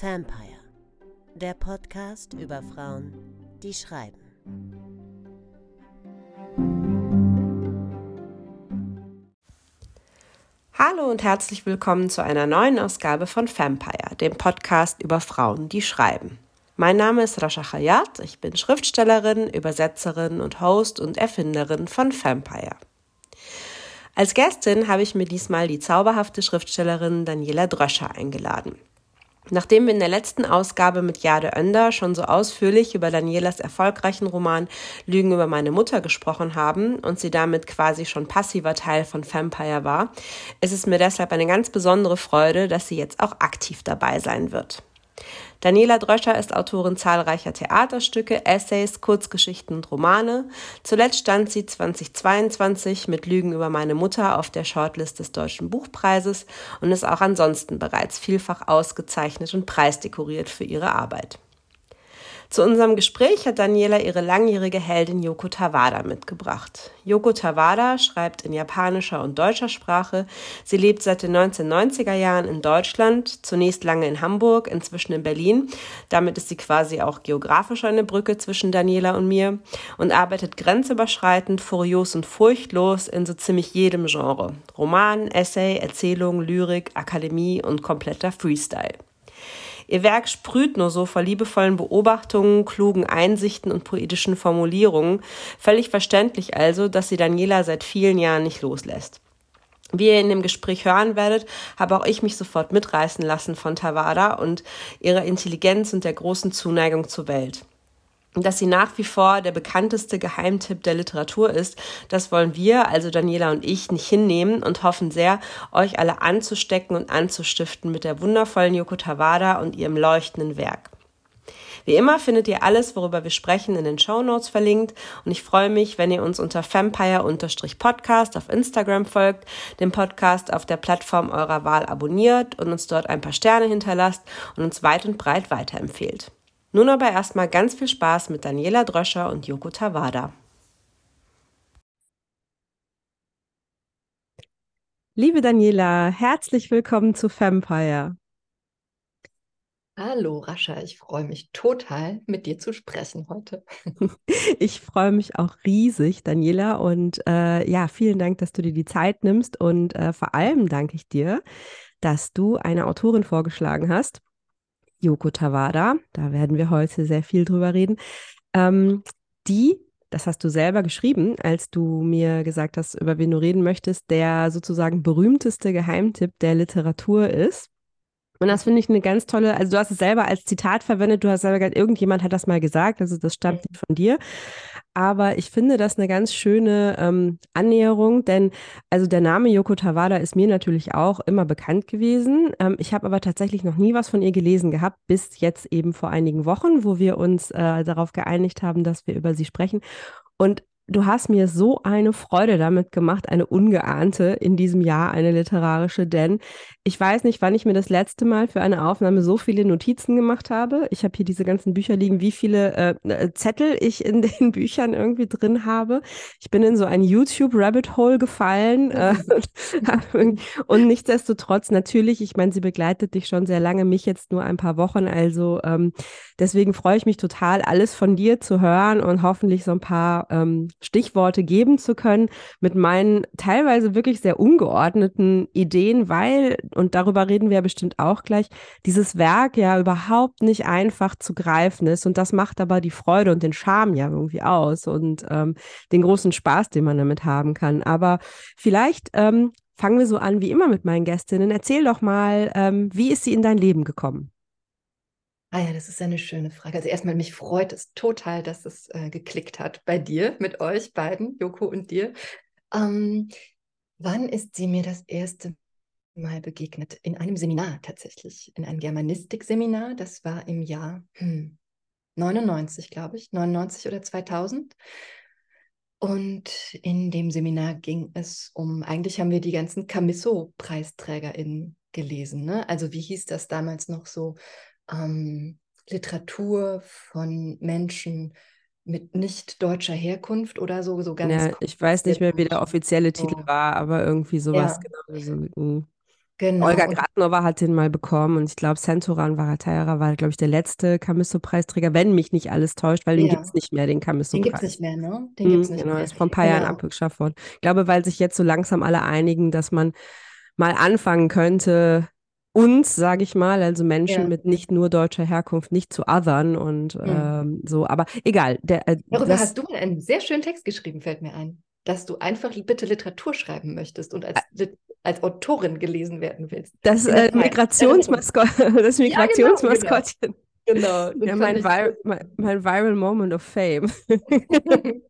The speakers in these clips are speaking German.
Vampire, der Podcast über Frauen, die schreiben. Hallo und herzlich willkommen zu einer neuen Ausgabe von Vampire, dem Podcast über Frauen, die schreiben. Mein Name ist Rasha Hayat, ich bin Schriftstellerin, Übersetzerin und Host und Erfinderin von Vampire. Als Gästin habe ich mir diesmal die zauberhafte Schriftstellerin Daniela Dröscher eingeladen. Nachdem wir in der letzten Ausgabe mit Jade Önder schon so ausführlich über Danielas erfolgreichen Roman Lügen über meine Mutter gesprochen haben und sie damit quasi schon passiver Teil von Vampire war, ist es mir deshalb eine ganz besondere Freude, dass sie jetzt auch aktiv dabei sein wird. Daniela Dröscher ist Autorin zahlreicher Theaterstücke, Essays, Kurzgeschichten und Romane. Zuletzt stand sie 2022 mit Lügen über meine Mutter auf der Shortlist des Deutschen Buchpreises und ist auch ansonsten bereits vielfach ausgezeichnet und preisdekoriert für ihre Arbeit. Zu unserem Gespräch hat Daniela ihre langjährige Heldin Yoko Tawada mitgebracht. Yoko Tawada schreibt in japanischer und deutscher Sprache. Sie lebt seit den 1990er Jahren in Deutschland, zunächst lange in Hamburg, inzwischen in Berlin. Damit ist sie quasi auch geografisch eine Brücke zwischen Daniela und mir und arbeitet grenzüberschreitend, furios und furchtlos in so ziemlich jedem Genre. Roman, Essay, Erzählung, Lyrik, Akademie und kompletter Freestyle. Ihr Werk sprüht nur so vor liebevollen Beobachtungen, klugen Einsichten und poetischen Formulierungen. Völlig verständlich also, dass sie Daniela seit vielen Jahren nicht loslässt. Wie ihr in dem Gespräch hören werdet, habe auch ich mich sofort mitreißen lassen von Tawada und ihrer Intelligenz und der großen Zuneigung zur Welt dass sie nach wie vor der bekannteste Geheimtipp der Literatur ist, das wollen wir, also Daniela und ich, nicht hinnehmen und hoffen sehr, euch alle anzustecken und anzustiften mit der wundervollen Yoko Tawada und ihrem leuchtenden Werk. Wie immer findet ihr alles, worüber wir sprechen, in den Show Notes verlinkt und ich freue mich, wenn ihr uns unter vampire-podcast auf Instagram folgt, den Podcast auf der Plattform eurer Wahl abonniert und uns dort ein paar Sterne hinterlasst und uns weit und breit weiterempfehlt. Nun aber erstmal ganz viel Spaß mit Daniela Dröscher und Yoko Tawada. Liebe Daniela, herzlich willkommen zu Vampire. Hallo Rascha, ich freue mich total, mit dir zu sprechen heute. Ich freue mich auch riesig, Daniela, und äh, ja, vielen Dank, dass du dir die Zeit nimmst und äh, vor allem danke ich dir, dass du eine Autorin vorgeschlagen hast, Yoko Tawada, da werden wir heute sehr viel drüber reden, ähm, die, das hast du selber geschrieben, als du mir gesagt hast, über wen du reden möchtest, der sozusagen berühmteste Geheimtipp der Literatur ist. Und das finde ich eine ganz tolle, also du hast es selber als Zitat verwendet, du hast selber gesagt, irgendjemand hat das mal gesagt, also das stammt nicht von dir. Aber ich finde das eine ganz schöne ähm, Annäherung, denn also der Name Yoko Tawada ist mir natürlich auch immer bekannt gewesen. Ähm, ich habe aber tatsächlich noch nie was von ihr gelesen gehabt, bis jetzt eben vor einigen Wochen, wo wir uns äh, darauf geeinigt haben, dass wir über sie sprechen. Und Du hast mir so eine Freude damit gemacht, eine ungeahnte in diesem Jahr, eine literarische, denn ich weiß nicht, wann ich mir das letzte Mal für eine Aufnahme so viele Notizen gemacht habe. Ich habe hier diese ganzen Bücher liegen, wie viele äh, äh Zettel ich in den Büchern irgendwie drin habe. Ich bin in so ein YouTube-Rabbit-Hole gefallen äh, und nichtsdestotrotz natürlich, ich meine, sie begleitet dich schon sehr lange, mich jetzt nur ein paar Wochen, also ähm, deswegen freue ich mich total, alles von dir zu hören und hoffentlich so ein paar ähm, Stichworte geben zu können mit meinen teilweise wirklich sehr ungeordneten Ideen, weil, und darüber reden wir ja bestimmt auch gleich, dieses Werk ja überhaupt nicht einfach zu greifen ist. Und das macht aber die Freude und den Charme ja irgendwie aus und ähm, den großen Spaß, den man damit haben kann. Aber vielleicht ähm, fangen wir so an wie immer mit meinen Gästinnen. Erzähl doch mal, ähm, wie ist sie in dein Leben gekommen? Ah ja, das ist eine schöne Frage. Also erstmal, mich freut es total, dass es äh, geklickt hat bei dir, mit euch beiden, Joko und dir. Ähm, wann ist sie mir das erste Mal begegnet? In einem Seminar tatsächlich, in einem Germanistik-Seminar. Das war im Jahr hm, 99, glaube ich, 99 oder 2000. Und in dem Seminar ging es um, eigentlich haben wir die ganzen Camisso-PreisträgerInnen gelesen. Ne? Also wie hieß das damals noch so? Ähm, Literatur von Menschen mit nicht deutscher Herkunft oder so, so ganz. Ja, ich weiß nicht mehr, wie der offizielle Titel war, aber irgendwie sowas. Ja. Genau, so, mm. Genau. Olga Und Gradnova hat den mal bekommen und ich glaube, Sentoran Varatayara war, glaube ich, der letzte Camisso-Preisträger, wenn mich nicht alles täuscht, weil den Ja. gibt es nicht mehr, den den gibt es nicht mehr, ne? Den gibt es Mhm, nicht genau, mehr. ist vor ein paar Jahren abgeschafft worden. Ich glaube, weil sich jetzt so langsam alle einigen, dass man mal anfangen könnte, uns, sage ich mal, also Menschen Ja. mit nicht nur deutscher Herkunft, nicht zu othern und Hm. ähm, so, aber egal. Der, äh, Darüber das, hast du einen sehr schönen Text geschrieben, fällt mir ein, dass du einfach bitte Literatur schreiben möchtest und als, Lit- als Autorin gelesen werden willst. das äh. Migrationsmaskott, das genau, Migrationsmaskottchen. Genau. das Ja, fand mein, Vir mein, mein Viral Moment of Fame.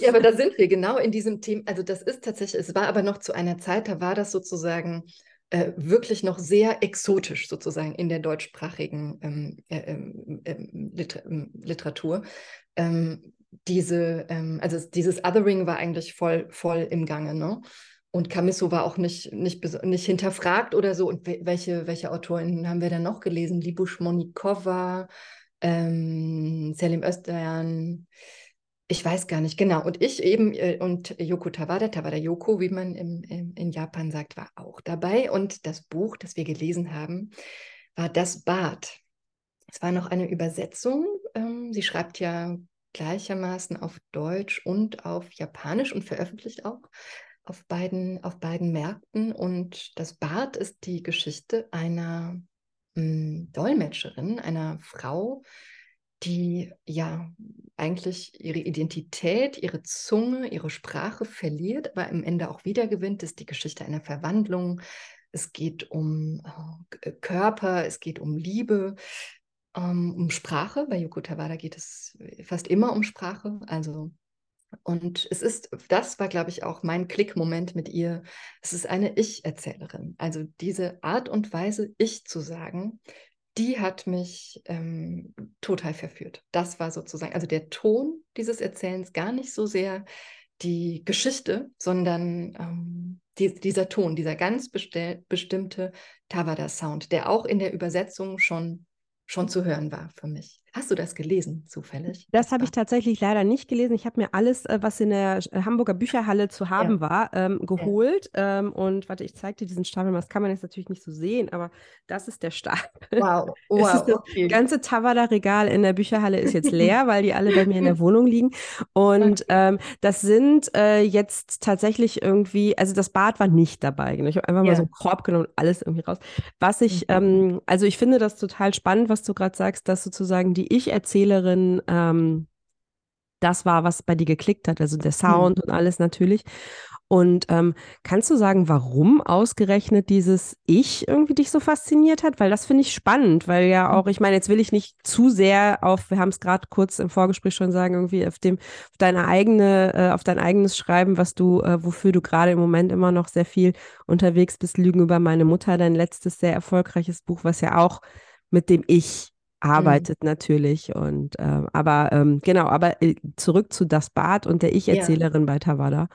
Ja, aber da sind wir genau in diesem Thema. Also das ist tatsächlich, es war aber noch zu einer Zeit, da war das sozusagen äh, wirklich noch sehr exotisch sozusagen in der deutschsprachigen ähm, äh, ähm, ähm, Liter ähm, Literatur. Ähm, diese, ähm, also dieses Othering war eigentlich voll, voll im Gange, ne? Und Camisso war auch nicht, nicht, nicht hinterfragt oder so. Und we- welche, welche Autorinnen haben wir dann noch gelesen? Libush Monikova, Selim Özdayan, ich weiß gar nicht, genau. Und ich eben äh, und Yoko Tawada, Tawada Yoko, wie man im, im, in Japan sagt, war auch dabei. Und das Buch, das wir gelesen haben, war Das Bad. Es war noch eine Übersetzung. Ähm, sie schreibt ja gleichermaßen auf Deutsch und auf Japanisch und veröffentlicht auch auf beiden, auf beiden Märkten. Und das Bad ist die Geschichte einer mh, Dolmetscherin, einer Frau, die ja eigentlich ihre Identität, ihre Zunge, ihre Sprache verliert, aber am Ende auch wiedergewinnt. Ist die Geschichte einer Verwandlung. Es geht um äh, Körper, es geht um Liebe, ähm, um Sprache. Bei Yoko Tawada geht es fast immer um Sprache. Also und es ist, das war, glaube ich, auch mein Klickmoment mit ihr. Es ist eine Ich-Erzählerin. Also diese Art und Weise, Ich zu sagen, die hat mich ähm, total verführt. Das war sozusagen, also der Ton dieses Erzählens, gar nicht so sehr die Geschichte, sondern ähm, die, dieser Ton, dieser ganz bestimmte Tawada-Sound, der auch in der Übersetzung schon, schon zu hören war für mich. Hast du das gelesen, zufällig? Das habe ich tatsächlich leider nicht gelesen. Ich habe mir alles, äh, was in der äh, Hamburger Bücherhalle zu haben war, ähm, geholt. Ähm, und warte, ich zeige dir diesen Stapel. Das kann man jetzt natürlich nicht so sehen, aber das ist der Stapel. Wow, wow, das okay. ganze Tawada-Regal in der Bücherhalle ist jetzt leer, weil die alle bei mir in der Wohnung liegen. Und ähm, das sind äh, jetzt tatsächlich irgendwie, also das Bad war nicht dabei. Genau. Ich habe einfach mal Ja. so einen Korb genommen und alles irgendwie raus. Was ich, Mhm. also ich finde das total spannend, was du gerade sagst, dass sozusagen die Ich-Erzählerin ähm, das war, was bei dir geklickt hat, also der Sound und alles natürlich. Und ähm, kannst du sagen, warum ausgerechnet dieses Ich irgendwie dich so fasziniert hat? Weil das finde ich spannend, weil ja auch, ich meine, jetzt will ich nicht zu sehr auf, wir haben es gerade kurz im Vorgespräch schon sagen, irgendwie auf dem, auf deine eigene, äh, auf dein eigenes Schreiben, was du, äh, wofür du gerade im Moment immer noch sehr viel unterwegs bist, Lügen über meine Mutter, dein letztes sehr erfolgreiches Buch, was ja auch mit dem Ich arbeitet natürlich. Und äh, aber ähm, genau, aber äh, zurück zu das Bad und der Ich-Erzählerin bei Tawada.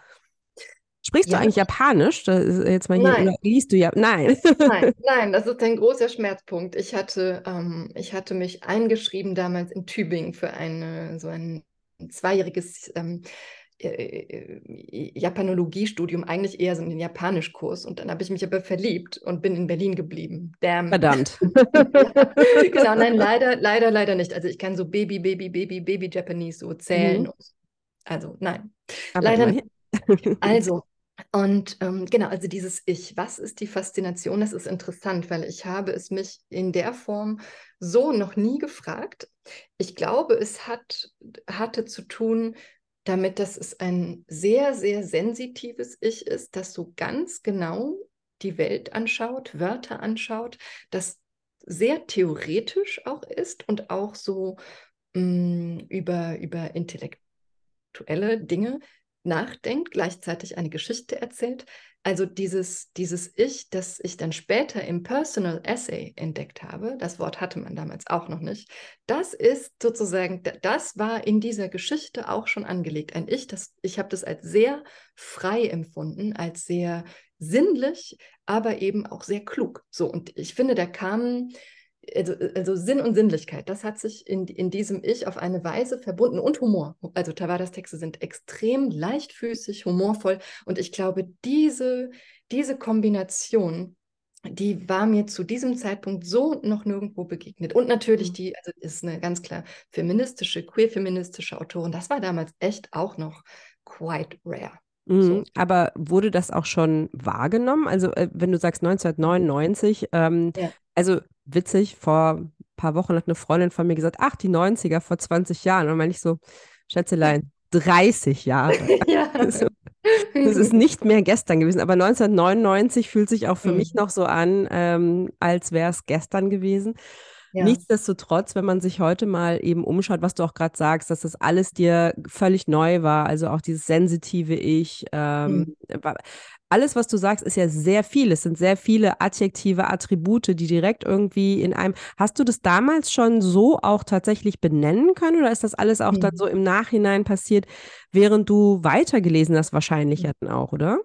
Sprichst du Ja. eigentlich Japanisch? Jetzt mal hier, Nein. liest du ja? Nein. Nein, nein, das ist ein großer Schmerzpunkt. Ich hatte, ähm, ich hatte mich eingeschrieben damals in Tübingen für eine, so ein zweijähriges ähm, äh, äh, Japanologiestudium, eigentlich eher so einen Japanischkurs. Und dann habe ich mich aber verliebt und bin in Berlin geblieben. Damn. Verdammt. Genau, nein, leider, leider, leider nicht. Also ich kann so Baby, Baby, Baby, Baby Japanese so zählen. Mhm. Also nein, Aber leider nicht. Also, und ähm, genau, also dieses Ich, was ist die Faszination? Das ist interessant, weil ich habe es mich in der Form so noch nie gefragt. Ich glaube, es hat, hatte zu tun damit, dass es ein sehr, sehr sensitives Ich ist, das so ganz genau die Welt anschaut, Wörter anschaut, das sehr theoretisch auch ist und auch so mh, über, über intellektuelle Dinge nachdenkt, gleichzeitig eine Geschichte erzählt. Also dieses, dieses Ich, das ich dann später im Personal Essay entdeckt habe, das Wort hatte man damals auch noch nicht, das ist sozusagen, da- das war in dieser Geschichte auch schon angelegt. Ein Ich, das, ich habe das als sehr frei empfunden, als sehr sinnlich, aber eben auch sehr klug. So, und ich finde, da kamen also, also Sinn und Sinnlichkeit, das hat sich in, in diesem Ich auf eine Weise verbunden und Humor. Also Tawadas Texte sind extrem leichtfüßig, humorvoll und ich glaube, diese, diese Kombination die war mir zu diesem Zeitpunkt so noch nirgendwo begegnet. Und natürlich Mhm. die, also ist eine ganz klar feministische, queer-feministische Autorin. Das war damals echt auch noch quite rare. Mhm. So. Aber wurde das auch schon wahrgenommen? Also, äh, wenn du sagst 1999, ähm, Ja. Also witzig, vor ein paar Wochen hat eine Freundin von mir gesagt, ach, die 90er vor 20 Jahren. Und dann meine ich so, Schätzelein, 30 Jahre. Ja. Also, das ist nicht mehr gestern gewesen, aber 1999 fühlt sich auch für Mhm. mich noch so an, ähm, als wäre es gestern gewesen. Ja. Nichtsdestotrotz, wenn man sich heute mal eben umschaut, was du auch gerade sagst, dass das alles dir völlig neu war, also auch dieses sensitive Ich, ähm, wa- alles, was du sagst, ist ja sehr viel. Es sind sehr viele adjektive Attribute, die direkt irgendwie in einem. Hast du das damals schon so auch tatsächlich benennen können oder ist das alles auch dann Mhm. so im Nachhinein passiert, während du weitergelesen hast, wahrscheinlich ja dann auch, oder?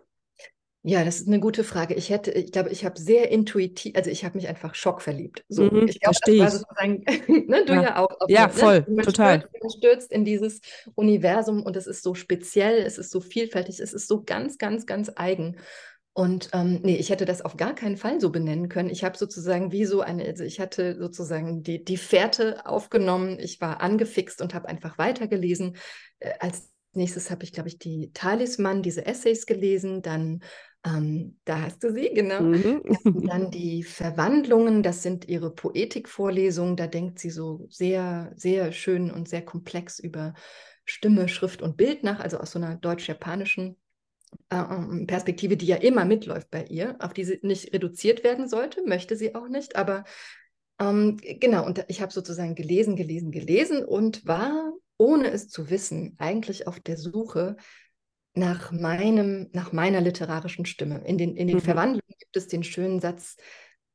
Ja, das ist eine gute Frage. Ich hätte, ich glaube, ich habe sehr intuitiv, also ich habe mich einfach schockverliebt. So, Mhm, ich glaube, das verstehe war sozusagen, ne, du Ja. ja auch. auf Ja, eine- voll, man total. Stürzt, stürzt in dieses Universum und es ist so speziell, es ist so vielfältig, es ist so ganz, ganz, ganz eigen. Und ähm, nee, ich hätte das auf gar keinen Fall so benennen können. Ich habe sozusagen wie so eine, also ich hatte sozusagen die, die Fährte aufgenommen, ich war angefixt und habe einfach weitergelesen. Äh, als nächstes habe ich, glaube ich, die Talisman, diese Essays gelesen, dann ähm, da hast du sie, genau. Mhm. Dann die Verwandlungen, das sind ihre Poetikvorlesungen. Da denkt sie so sehr, sehr schön und sehr komplex über Stimme, Schrift und Bild nach, also aus so einer deutsch-japanischen äh, ähm, Perspektive, die ja immer mitläuft bei ihr, auf die sie nicht reduziert werden sollte, möchte sie auch nicht. Aber ähm, genau, und ich habe sozusagen gelesen, gelesen, gelesen und war, ohne es zu wissen, eigentlich auf der Suche nach meinem, nach meiner literarischen Stimme. In den, in den Mhm. Verwandlungen gibt es den schönen Satz,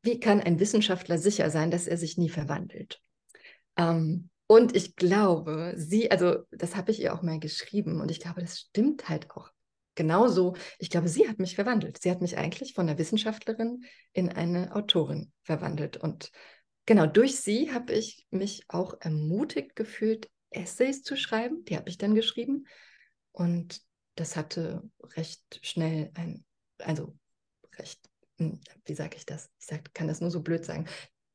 wie kann ein Wissenschaftler sicher sein, dass er sich nie verwandelt? Ähm, und ich glaube, sie, also das habe ich ihr auch mal geschrieben und ich glaube, das stimmt halt auch genauso. Ich glaube, sie hat mich verwandelt. Sie hat mich eigentlich von einer Wissenschaftlerin in eine Autorin verwandelt. Und genau durch sie habe ich mich auch ermutigt gefühlt, Essays zu schreiben. Die habe ich dann geschrieben. Und das hatte recht schnell ein, also recht, hm, wie sage ich das? Ich sag, kann das nur so blöd sagen.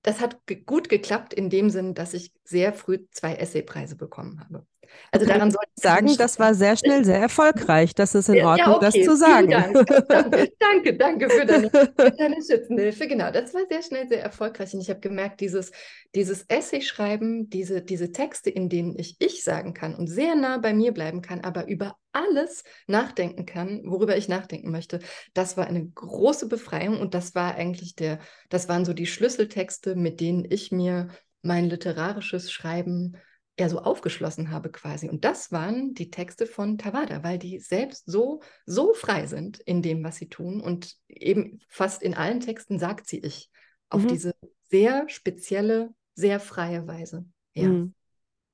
Das hat gut geklappt in dem Sinn, dass ich sehr früh zwei Essaypreise bekommen habe. Also daran könntest soll sagen, das war sehr schnell sehr erfolgreich. Das ist in Ja, Ordnung, okay, das zu sagen. Dank. Danke, danke, danke für deine, für deine Schützenhilfe. Genau, das war sehr schnell sehr erfolgreich. Und ich habe gemerkt, dieses, dieses Essay-Schreiben, diese, diese Texte, in denen ich ich sagen kann und sehr nah bei mir bleiben kann, aber über alles nachdenken kann, worüber ich nachdenken möchte, das war eine große Befreiung und das war eigentlich der, das waren so die Schlüsseltexte, mit denen ich mir mein literarisches Schreiben ja so aufgeschlossen habe quasi. Und das waren die Texte von Tawada, weil die selbst so, so frei sind in dem, was sie tun. Und eben fast in allen Texten sagt sie ich auf Mhm. diese sehr spezielle, sehr freie Weise. Ja. Mhm.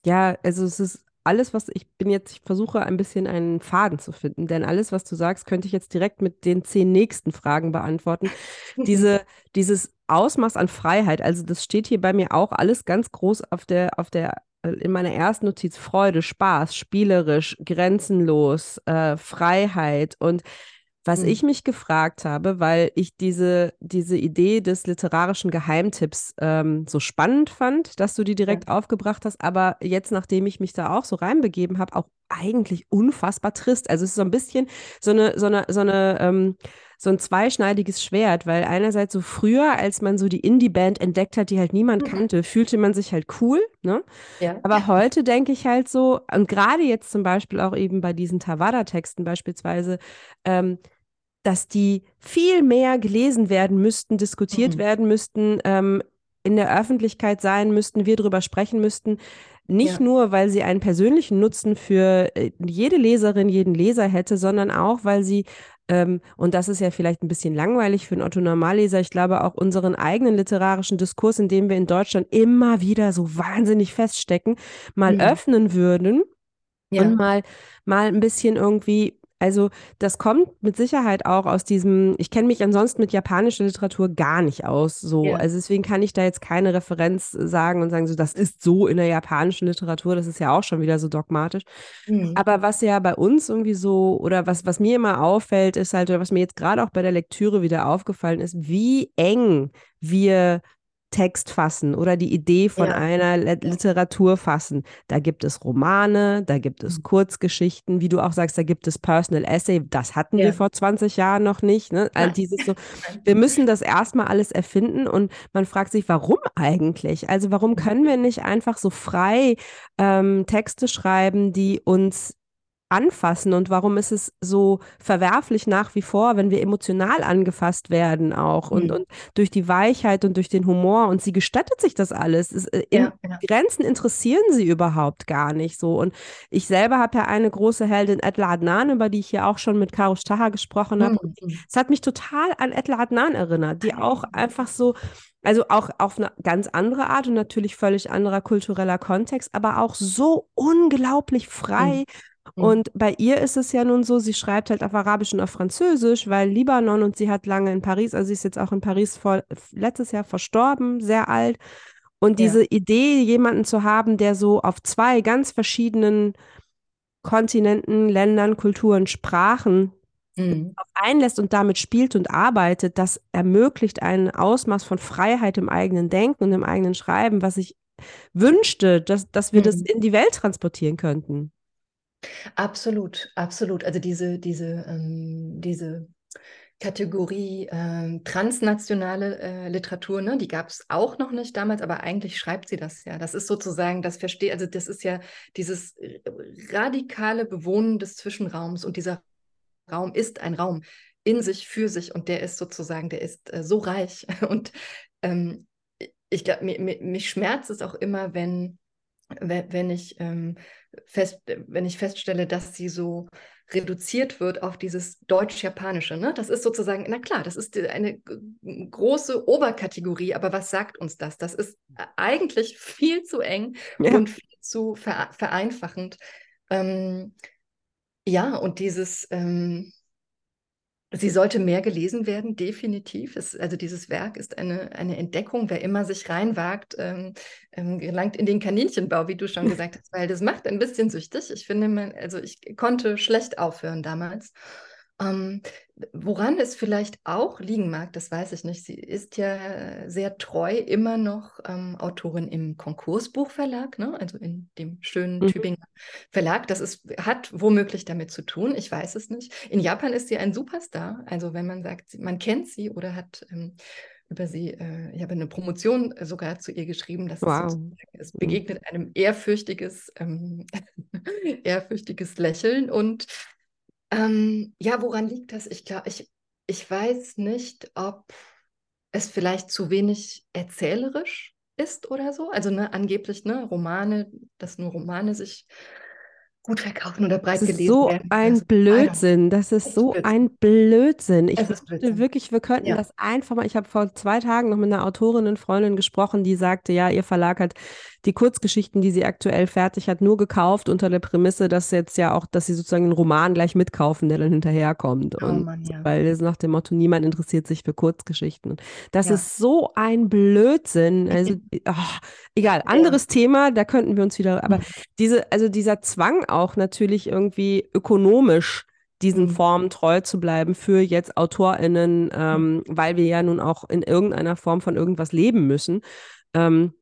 Ja, also es ist alles, was ich bin jetzt, ich versuche ein bisschen einen Faden zu finden, denn alles, was du sagst, könnte ich jetzt direkt mit den zehn nächsten Fragen beantworten. Diese, dieses Ausmaß an Freiheit, also das steht hier bei mir auch alles ganz groß auf der, auf der, in meiner ersten Notiz, Freude, Spaß, spielerisch, grenzenlos, äh, Freiheit und was Mhm. ich mich gefragt habe, weil ich diese, diese Idee des literarischen Geheimtipps ähm, so spannend fand, dass du die direkt aufgebracht hast, aber jetzt, nachdem ich mich da auch so reinbegeben habe, auch eigentlich unfassbar trist. Also es ist so ein bisschen so eine, so eine, so eine, ähm, so ein zweischneidiges Schwert, weil einerseits so früher, als man so die Indie-Band entdeckt hat, die halt niemand Mhm. kannte, fühlte man sich halt cool, ne? Ja. Aber heute denke ich halt so, und gerade jetzt zum Beispiel auch eben bei diesen Tawada-Texten beispielsweise, ähm, dass die viel mehr gelesen werden müssten, diskutiert Mhm. werden müssten, ähm, in der Öffentlichkeit sein müssten, wir darüber sprechen müssten. Nicht Ja. nur, weil sie einen persönlichen Nutzen für äh, jede Leserin, jeden Leser hätte, sondern auch, weil sie, ähm, und das ist ja vielleicht ein bisschen langweilig für einen Otto-Normalleser, ich glaube auch unseren eigenen literarischen Diskurs, in dem wir in Deutschland immer wieder so wahnsinnig feststecken, mal Mhm. öffnen würden Ja. und mal, mal ein bisschen irgendwie Also das kommt mit Sicherheit auch aus diesem, ich kenne mich ansonsten mit japanischer Literatur gar nicht aus. So. Ja. Also deswegen kann ich da jetzt keine Referenz sagen und sagen, so, das ist so in der japanischen Literatur, das ist ja auch schon wieder so dogmatisch. Mhm. Aber was ja bei uns irgendwie so, oder was, was mir immer auffällt, ist halt, oder was mir jetzt gerade auch bei der Lektüre wieder aufgefallen ist, wie eng wir Text fassen oder die Idee von Ja. einer Li- Literatur fassen. Da gibt es Romane, da gibt es Mhm. Kurzgeschichten, wie du auch sagst, da gibt es Personal Essay. Das hatten Ja. wir vor 20 Jahren noch nicht. Ne? Nein. dieses so, wir müssen das erstmal alles erfinden und man fragt sich, warum eigentlich? Also warum Mhm. können wir nicht einfach so frei ähm, Texte schreiben, die uns anfassen und warum ist es so verwerflich nach wie vor, wenn wir emotional angefasst werden auch und, Mhm. und durch die Weichheit und durch den Humor und sie gestattet sich das alles. Es, äh, in, Ja, ja. Grenzen interessieren sie überhaupt gar nicht so. Und ich selber habe ja eine große Heldin, Edla Adnan, über die ich hier auch schon mit Caro Stacher gesprochen habe. Und Mhm. es hat mich total an Edla Adnan erinnert, die auch einfach so, also auch auf eine ganz andere Art und natürlich völlig anderer kultureller Kontext, aber auch so unglaublich frei. Mhm. Und bei ihr ist es ja nun so, sie schreibt halt auf Arabisch und auf Französisch, weil Libanon und sie hat lange in Paris, also sie ist jetzt auch in Paris vor, letztes Jahr verstorben, sehr alt. Und Ja. diese Idee, jemanden zu haben, der so auf zwei ganz verschiedenen Kontinenten, Ländern, Kulturen, Sprachen Mhm. einlässt und damit spielt und arbeitet, das ermöglicht ein Ausmaß von Freiheit im eigenen Denken und im eigenen Schreiben, was ich wünschte, dass, dass wir das Mhm. in die Welt transportieren könnten. Absolut, absolut. Also diese, diese, ähm, diese Kategorie ähm, transnationale äh, Literatur, ne, die gab es auch noch nicht damals, aber eigentlich schreibt sie das ja. Das ist sozusagen das Versteh, also das ist ja dieses äh, radikale Bewohnen des Zwischenraums und dieser Raum ist ein Raum in sich, für sich und der ist sozusagen, der ist äh, so reich und ähm, ich glaube, mich schmerzt es auch immer, wenn, wenn, ich ähm, fest, wenn ich feststelle, dass sie so reduziert wird auf dieses Deutsch-Japanische. Ne? Das ist sozusagen, na klar, das ist eine große Oberkategorie, aber was sagt uns das? Das ist eigentlich viel zu eng Ja. und viel zu ver vereinfachend. Ähm, ja, und dieses, ähm, sie sollte mehr gelesen werden, definitiv. Es, also dieses Werk ist eine, eine Entdeckung. Wer immer sich reinwagt, ähm, ähm, gelangt in den Kaninchenbau, wie du schon gesagt hast, weil das macht ein bisschen süchtig. Ich finde, man, also ich konnte schlecht aufhören damals. Ähm, woran es vielleicht auch liegen mag, das weiß ich nicht. Sie ist ja sehr treu immer noch ähm, Autorin im Konkursbuchverlag, ne? also in dem schönen Mhm. Tübinger Verlag. Das ist, hat womöglich damit zu tun, ich weiß es nicht. In Japan ist sie ein Superstar. Also wenn man sagt, man kennt sie oder hat ähm, über sie, äh, ich habe eine Promotion äh, sogar zu ihr geschrieben, das ist Wow. es begegnet einem ehrfürchtiges, ähm, ehrfürchtiges Lächeln und ähm, ja, woran liegt das? Ich glaube, ich, ich weiß nicht, ob es vielleicht zu wenig erzählerisch ist oder so. Also ne, angeblich ne, Romane, dass nur Romane sich gut verkaufen oder breit Das ist gelesen so werden. ein Also, Blödsinn. Das ist so Blödsinn. ein Blödsinn. Ich Blödsinn. wirklich, wir könnten Ja. das einfach mal. Ich habe vor zwei Tagen noch mit einer Autorin und Freundin gesprochen, die sagte, ja, ihr Verlag hat die Kurzgeschichten, die sie aktuell fertig hat, nur gekauft unter der Prämisse, dass jetzt ja auch, dass sie sozusagen einen Roman gleich mitkaufen, der dann hinterherkommt. Oh Und Mann, ja. weil es nach dem Motto, niemand interessiert sich für Kurzgeschichten. Das Ja. ist so ein Blödsinn. Also, ach, egal, anderes Thema, da könnten wir uns wieder, aber Mhm. diese, also dieser Zwang auch natürlich irgendwie ökonomisch diesen Mhm. Formen treu zu bleiben für jetzt AutorInnen, ähm, weil wir ja nun auch in irgendeiner Form von irgendwas leben müssen. Ähm,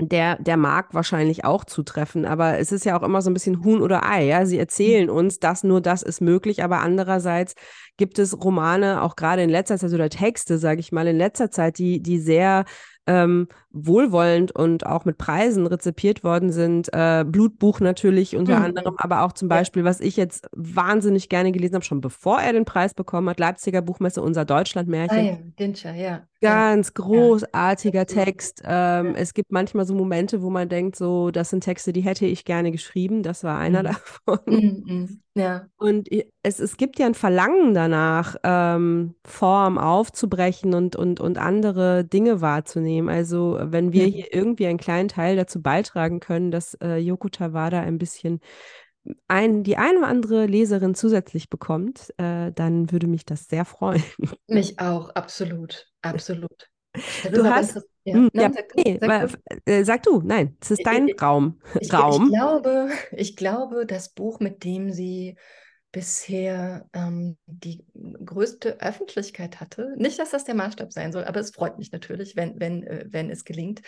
der, der mag wahrscheinlich auch zutreffen, aber es ist ja auch immer so ein bisschen Huhn oder Ei, ja. Sie erzählen uns, dass nur das ist möglich, aber andererseits gibt es Romane, auch gerade in letzter Zeit oder Texte, sage ich mal, in letzter Zeit, die, die sehr ähm, wohlwollend und auch mit Preisen rezipiert worden sind. Äh, Blutbuch natürlich unter Mhm. anderem, aber auch zum Ja. Beispiel, was ich jetzt wahnsinnig gerne gelesen habe, schon bevor er den Preis bekommen hat, Leipziger Buchmesse, unser Deutschlandmärchen. Ah ja, Dinscher, ja. ja. Ganz großartiger absolut. Text. Ähm, Ja. Es gibt manchmal so Momente, wo man denkt, so, das sind Texte, die hätte ich gerne geschrieben. Das war einer Mhm. davon. Mhm, mhm. Ja. Und es, es gibt ja ein Verlangen danach, ähm, Form aufzubrechen und, und, und andere Dinge wahrzunehmen. Also wenn wir Mhm. hier irgendwie einen kleinen Teil dazu beitragen können, dass äh, Yoko Tawada ein bisschen ein, die eine oder andere Leserin zusätzlich bekommt, äh, dann würde mich das sehr freuen. Mich auch, absolut, absolut. Das du hast, ja. Hm, nein, ja, sag, nee, sag, weil, äh, sag, du, nein, es ist dein ich, Raum. Ich, Raum. Ich, glaube, ich glaube, das Buch, mit dem sie bisher ähm, die größte Öffentlichkeit hatte. Nicht, dass das der Maßstab sein soll, aber es freut mich natürlich, wenn, wenn, äh, wenn es gelingt.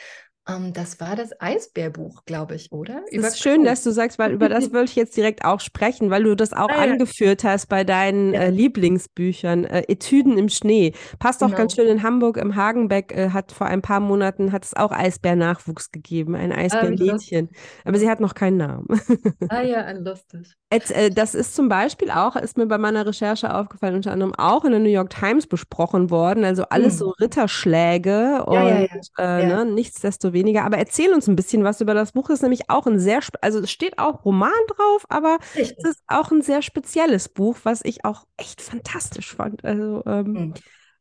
Um, ähm, das war das Eisbärbuch, glaube ich, oder? Es ist schön, dass du sagst, weil über das wollte ich jetzt direkt auch sprechen, weil du das auch ah, angeführt hast bei deinen ja. äh, Lieblingsbüchern. Äh, Etüden im Schnee. Passt genau. auch ganz schön in Hamburg im Hagenbeck, äh, hat vor ein paar Monaten hat es auch Eisbärnachwuchs gegeben, ein Eisbärmädchen. Ah, Aber sie hat noch keinen Namen. ah ja, lustig. Jetzt, äh, das ist zum Beispiel auch, ist mir bei meiner Recherche aufgefallen, unter anderem auch in der New York Times besprochen worden. Also alles hm. so Ritterschläge und ja, äh, ne, nichtsdestotrotz weniger. Aber erzähl uns ein bisschen was über das Buch. Das ist nämlich auch ein sehr, also es steht auch Roman drauf, aber Richtig. es ist auch ein sehr spezielles Buch, was ich auch echt fantastisch fand. Also ähm, mhm.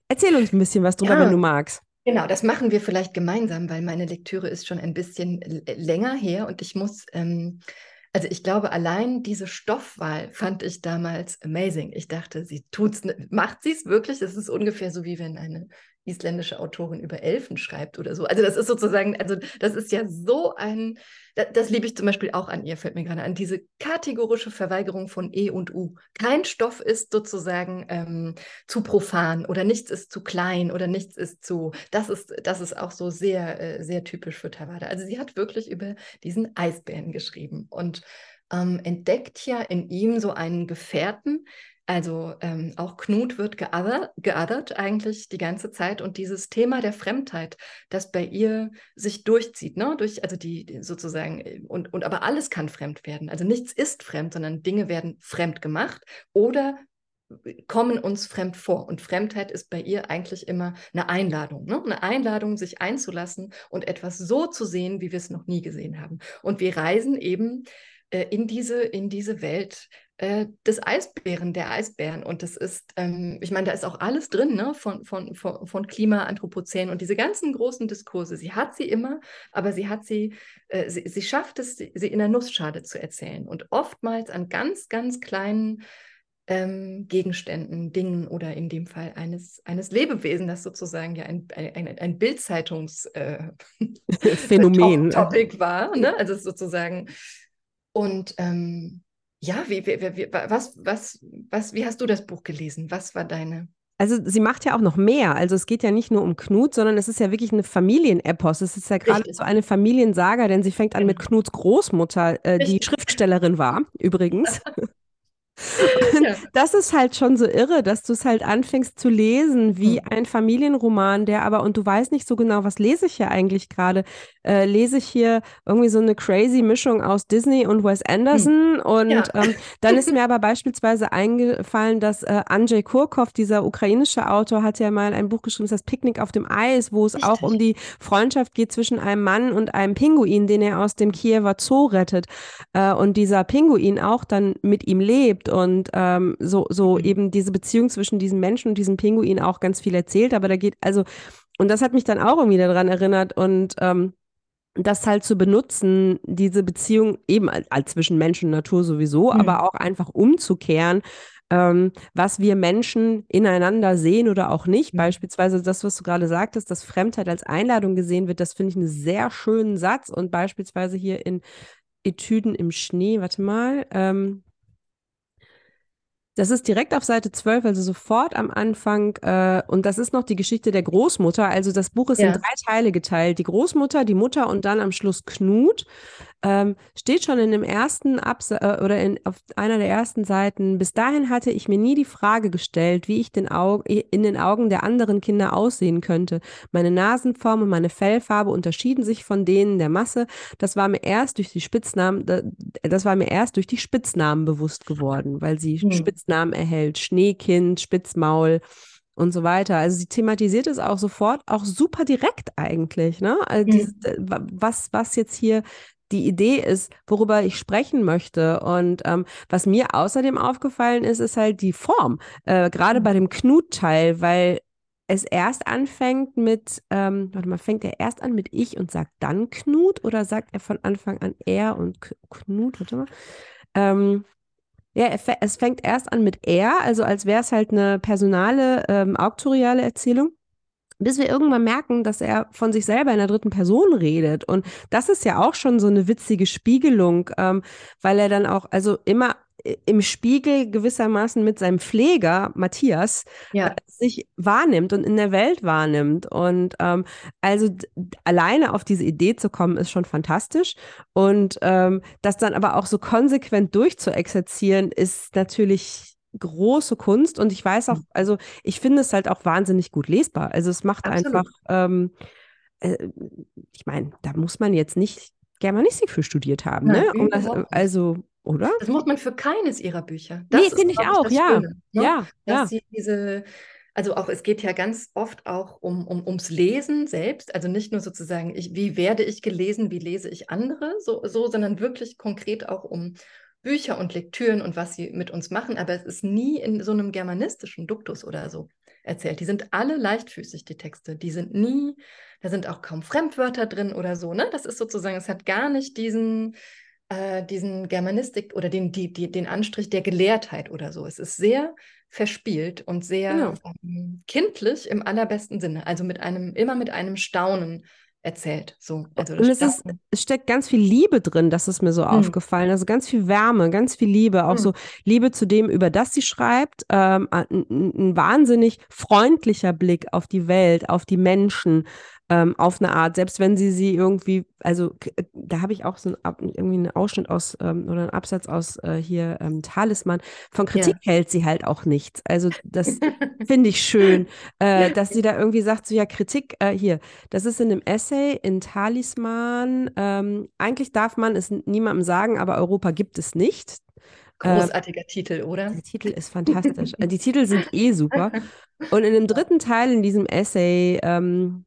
erzähl uns ein bisschen was drüber, ja. wenn du magst. Genau, das machen wir vielleicht gemeinsam, weil meine Lektüre ist schon ein bisschen länger her und ich muss ähm, also ich glaube, allein diese Stoffwahl fand ich damals amazing. Ich dachte, sie tut's, macht sie es wirklich? Das ist ungefähr so, wie wenn eine isländische Autorin über Elfen schreibt oder so. Also das ist sozusagen, also das ist ja so ein, das, das liebe ich zum Beispiel auch an ihr, fällt mir gerade an, diese kategorische Verweigerung von E und U. Kein Stoff ist sozusagen ähm, zu profan oder nichts ist zu klein oder nichts ist zu, das ist, das ist auch so sehr, äh, sehr typisch für Tawada. Also sie hat wirklich über diesen Eisbären geschrieben und ähm, entdeckt ja in ihm so einen Gefährten, also ähm, auch Knut wird geadert, eigentlich die ganze Zeit und dieses Thema der Fremdheit, das bei ihr sich durchzieht, ne? Durch, also die, sozusagen, äh, und, und aber alles kann fremd werden. Also nichts ist fremd, sondern Dinge werden fremd gemacht oder kommen uns fremd vor. Und Fremdheit ist bei ihr eigentlich immer eine Einladung, ne? eine Einladung, sich einzulassen und etwas so zu sehen, wie wir es noch nie gesehen haben. Und wir reisen eben äh, in, diese, in diese Welt äh, des Eisbären, der Eisbären. Und das ist, ähm, ich meine, da ist auch alles drin, ne? von, von, von, von Klima, Anthropozän und diese ganzen großen Diskurse. Sie hat sie immer, aber sie hat sie, äh, sie, sie schafft es, sie, in der Nussschale zu erzählen. Und oftmals an ganz, ganz kleinen ähm, Gegenständen, Dingen oder in dem Fall eines, eines Lebewesen, das sozusagen ja ein, ein, ein Bildzeitungsphänomen äh, Topic war. Ne? Also sozusagen. Und ähm, ja, wie, wie, wie, was, was, was, wie hast du das Buch gelesen? Was war deine? Also sie macht ja auch noch mehr. Also es geht ja nicht nur um Knut, sondern es ist ja wirklich eine Familienepos. Es ist ja gerade so eine Familiensaga, denn sie fängt an mit genau. Knuts Großmutter, äh, die Schriftstellerin war, übrigens. Ja. Das ist halt schon so irre, dass du es halt anfängst zu lesen wie mhm. ein Familienroman, der aber, und du weißt nicht so genau, was lese ich hier eigentlich gerade? Äh, lese ich hier irgendwie so eine crazy Mischung aus Disney und Wes Anderson? Mhm. Und ja. ähm, dann ist mir aber beispielsweise eingefallen, dass äh, Andrzej Kurkov, dieser ukrainische Autor, hat ja mal ein Buch geschrieben, das heißt Picknick auf dem Eis, wo es Richtig. auch um die Freundschaft geht zwischen einem Mann und einem Pinguin, den er aus dem Kiewer Zoo rettet. Äh, und dieser Pinguin auch dann mit ihm lebt gibt und ähm, so, so mhm. eben diese Beziehung zwischen diesem Menschen und diesem Pinguin auch ganz viel erzählt. Aber da geht, also, und das hat mich dann auch irgendwie daran erinnert und ähm, das halt zu benutzen, diese Beziehung eben als, als zwischen Mensch und Natur sowieso, mhm. aber auch einfach umzukehren, ähm, was wir Menschen ineinander sehen oder auch nicht. Mhm. Beispielsweise das, was du gerade sagtest, dass Fremdheit als Einladung gesehen wird, das finde ich einen sehr schönen Satz. Und beispielsweise hier in Etüden im Schnee, warte mal, ähm, das ist direkt auf Seite 12, also sofort am Anfang. Äh, und das ist noch die Geschichte der Großmutter. Also das Buch ist ja. in drei Teile geteilt. Die Großmutter, die Mutter und dann am Schluss Knut ähm, steht schon in dem ersten Absatz äh, oder in, auf einer der ersten Seiten. Bis dahin hatte ich mir nie die Frage gestellt, wie ich den Aug in den Augen der anderen Kinder aussehen könnte. Meine Nasenform und meine Fellfarbe unterschieden sich von denen der Masse. Das war mir erst durch die Spitznamen, das war mir erst durch die Spitznamen bewusst geworden, weil sie hm. Spitznamen erhält. Schneekind, Spitzmaul und so weiter. Also sie thematisiert es auch sofort, auch super direkt eigentlich, ne? Also dieses, mhm. was, was jetzt hier die Idee ist, worüber ich sprechen möchte. Und ähm, was mir außerdem aufgefallen ist, ist halt die Form, äh, gerade mhm. bei dem Knut-Teil, weil es erst anfängt mit, ähm, warte mal, fängt er erst an mit ich und sagt dann Knut oder sagt er von Anfang an er und Knut, warte mal. ähm, ja, es fängt erst an mit er, also als wäre es halt eine personale, ähm, auktoriale Erzählung bis wir irgendwann merken, dass er von sich selber in der dritten Person redet. Und das ist ja auch schon so eine witzige Spiegelung, ähm, weil er dann auch, also immer im Spiegel gewissermaßen mit seinem Pfleger Matthias ja. äh, sich wahrnimmt und in der Welt wahrnimmt. Und ähm, also alleine auf diese Idee zu kommen, ist schon fantastisch. Und ähm, das dann aber auch so konsequent durchzuexerzieren, ist natürlich große Kunst. Und ich weiß auch, mhm. also ich finde es halt auch wahnsinnig gut lesbar. Also es macht Absolut. einfach, ähm, äh, ich meine, da muss man jetzt nicht Germanistik für studiert haben, Nein, ne? Um das, also oder? Das muss man für keines ihrer Bücher. Das nee, finde ich auch, ja. Schöne, ne? ja. Dass ja. sie diese, also auch, es geht ja ganz oft auch um, um, ums Lesen selbst, also nicht nur sozusagen, ich, wie werde ich gelesen, wie lese ich andere, so, so, sondern wirklich konkret auch um Bücher und Lektüren und was sie mit uns machen, aber es ist nie in so einem germanistischen Duktus oder so erzählt. Die sind alle leichtfüßig, die Texte. Die sind nie, da sind auch kaum Fremdwörter drin oder so. Ne? Das ist sozusagen, es hat gar nicht diesen, äh, diesen Germanistik oder den, die, die, den Anstrich der Gelehrtheit oder so. Es ist sehr verspielt und sehr genau. ähm, kindlich im allerbesten Sinne. Also mit einem, immer mit einem Staunen erzählt. So, also und es, ist, es steckt ganz viel Liebe drin, das ist mir so hm. aufgefallen. Also ganz viel Wärme, ganz viel Liebe, auch hm. so Liebe zu dem, über das sie schreibt. Ähm, ein, ein, wahnsinnig freundlicher Blick auf die Welt, auf die Menschen, ähm, auf eine Art, selbst wenn sie sie irgendwie, also äh, da habe ich auch so ein, irgendwie einen Ausschnitt aus ähm, oder einen Absatz aus äh, hier ähm, Talisman. Von Kritik ja. hält sie halt auch nichts. Also das finde ich schön, äh, dass sie da irgendwie sagt, so ja, Kritik, äh, hier, das ist in dem Essay in Talisman, ähm, eigentlich darf man es niemandem sagen, aber Europa gibt es nicht. Äh, Großartiger Titel, oder? Der Titel ist fantastisch. Die Titel sind eh super. Und in dem dritten Teil in diesem Essay ähm,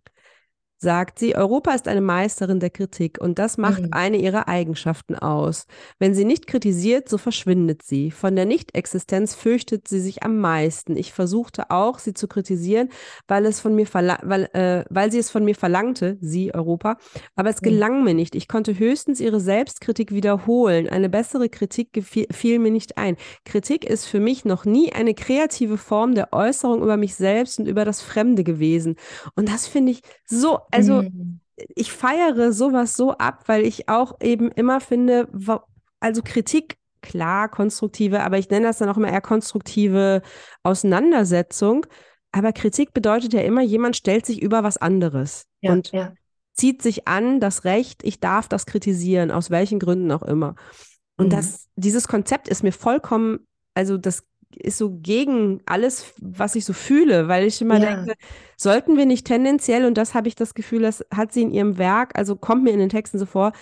sagt sie, Europa ist eine Meisterin der Kritik und das macht mhm. eine ihrer Eigenschaften aus. Wenn sie nicht kritisiert, so verschwindet sie. Von der Nichtexistenz fürchtet sie sich am meisten. Ich versuchte auch, sie zu kritisieren, weil es von mir weil, äh, weil sie es von mir verlangte, sie Europa, aber es mhm. gelang mir nicht. Ich konnte höchstens ihre Selbstkritik wiederholen. Eine bessere Kritik fiel mir nicht ein. Kritik ist für mich noch nie eine kreative Form der Äußerung über mich selbst und über das Fremde gewesen. Und das finde ich so also mhm. ich feiere sowas so ab, weil ich auch eben immer finde, also Kritik, klar, konstruktive, aber ich nenne das dann auch immer eher konstruktive Auseinandersetzung. Aber Kritik bedeutet ja immer, jemand stellt sich über was anderes ja, und ja. zieht sich an das Recht, ich darf das kritisieren, aus welchen Gründen auch immer. Und mhm. das, dieses Konzept ist mir vollkommen, also das ist so gegen alles, was ich so fühle, weil ich immer ja. denke, sollten wir nicht tendenziell, und das habe ich das Gefühl, das hat sie in ihrem Werk, also kommt mir in den Texten so vor,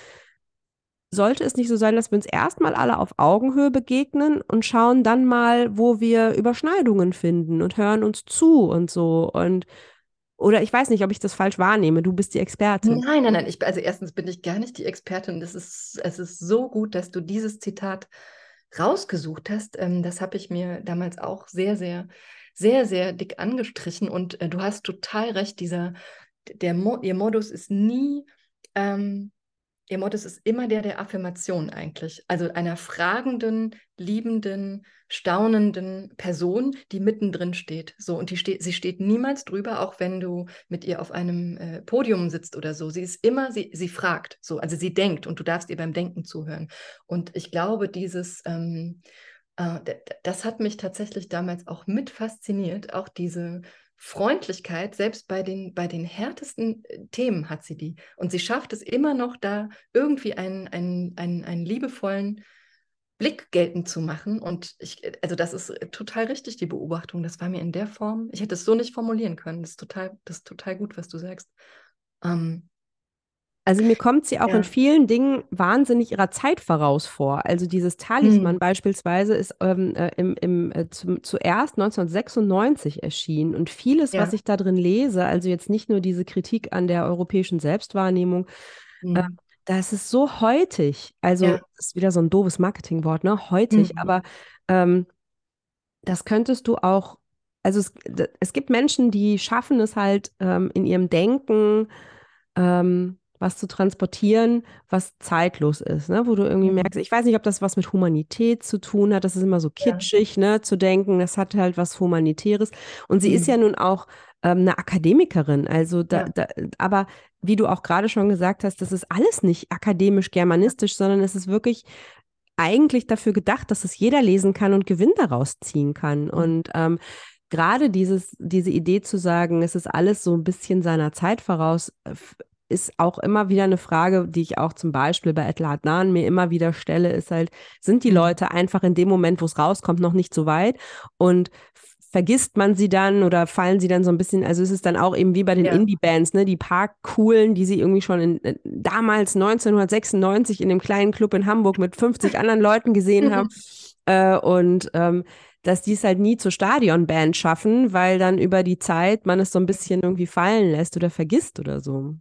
sollte es nicht so sein, dass wir uns erstmal alle auf Augenhöhe begegnen und schauen dann mal, wo wir Überschneidungen finden und hören uns zu und so und oder ich weiß nicht, ob ich das falsch wahrnehme. Du bist die Expertin. Nein, nein, nein. Ich, also erstens bin ich gar nicht die Expertin. Das ist, es ist so gut, dass du dieses Zitat rausgesucht hast, ähm, das habe ich mir damals auch sehr, sehr, sehr, sehr dick angestrichen. Und äh, du hast total recht, dieser, der Mo ihr Modus ist nie ähm, Ihr Modus ist immer der der Affirmation eigentlich. Also einer fragenden, liebenden, staunenden Person, die mittendrin steht. So, und die steht, sie steht niemals drüber, auch wenn du mit ihr auf einem äh, Podium sitzt oder so. Sie ist immer, sie, sie fragt, so, also sie denkt und du darfst ihr beim Denken zuhören. Und ich glaube, dieses, ähm, äh, das hat mich tatsächlich damals auch mit fasziniert, auch diese Freundlichkeit, selbst bei den, bei den härtesten äh, Themen hat sie die. Und sie schafft es immer noch, da irgendwie einen, einen, einen, einen liebevollen Blick geltend zu machen. Und ich, äh, also das ist äh, total richtig, die Beobachtung. Das war mir in der Form, ich hätte es so nicht formulieren können. Das ist total, das ist total gut, was du sagst. Ähm, also mir kommt sie auch ja. in vielen Dingen wahnsinnig ihrer Zeit voraus vor. Also dieses Talisman mhm. beispielsweise ist ähm, äh, im, im, äh, zum, zuerst 1996 erschienen und vieles, ja. was ich da drin lese, also jetzt nicht nur diese Kritik an der europäischen Selbstwahrnehmung, mhm. äh, das ist so heutig. Also ja. das ist wieder so ein doofes Marketingwort, ne? Heutig, mhm. aber ähm, das könntest du auch, also es, es gibt Menschen, die schaffen es halt ähm, in ihrem Denken, ähm, was zu transportieren, was zeitlos ist, ne? wo du irgendwie Mhm. merkst, ich weiß nicht, ob das was mit Humanität zu tun hat, das ist immer so kitschig, ne, zu denken, das hat halt was Humanitäres. Und sie ist Mhm. ja nun auch ähm, eine Akademikerin, also da, Ja. da, aber wie du auch gerade schon gesagt hast, das ist alles nicht akademisch-germanistisch, sondern es ist wirklich eigentlich dafür gedacht, dass es jeder lesen kann und Gewinn daraus ziehen kann. Und ähm, gerade dieses, diese Idee zu sagen, es ist alles so ein bisschen seiner Zeit voraus, äh, ist auch immer wieder eine Frage, die ich auch zum Beispiel bei Etla Adnan mir immer wieder stelle, ist halt, sind die Mhm. Leute einfach in dem Moment, wo es rauskommt, noch nicht so weit und vergisst man sie dann oder fallen sie dann so ein bisschen, also es ist dann auch eben wie bei den Ja. Indie-Bands, ne, die paar coolen, die sie irgendwie schon in, in, damals 1996 in dem kleinen Club in Hamburg mit 50 anderen Leuten gesehen haben äh, und ähm, dass die es halt nie zur Stadionband schaffen, weil dann über die Zeit man es so ein bisschen irgendwie fallen lässt oder vergisst oder so.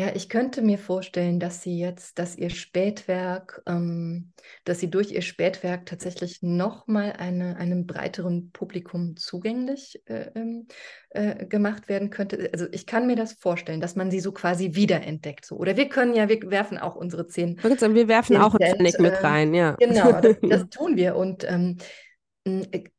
Ja, ich könnte mir vorstellen, dass sie jetzt, dass ihr Spätwerk, ähm, dass sie durch ihr Spätwerk tatsächlich nochmal eine, einem breiteren Publikum zugänglich äh, ähm, äh, gemacht werden könnte. Also ich kann mir das vorstellen, dass man sie so quasi wiederentdeckt. So. Oder wir können ja, wir werfen auch unsere zehn Wir werfen auch einen Pfennig mit äh, rein, ja. Genau, das, das tun wir. Und ähm, äh,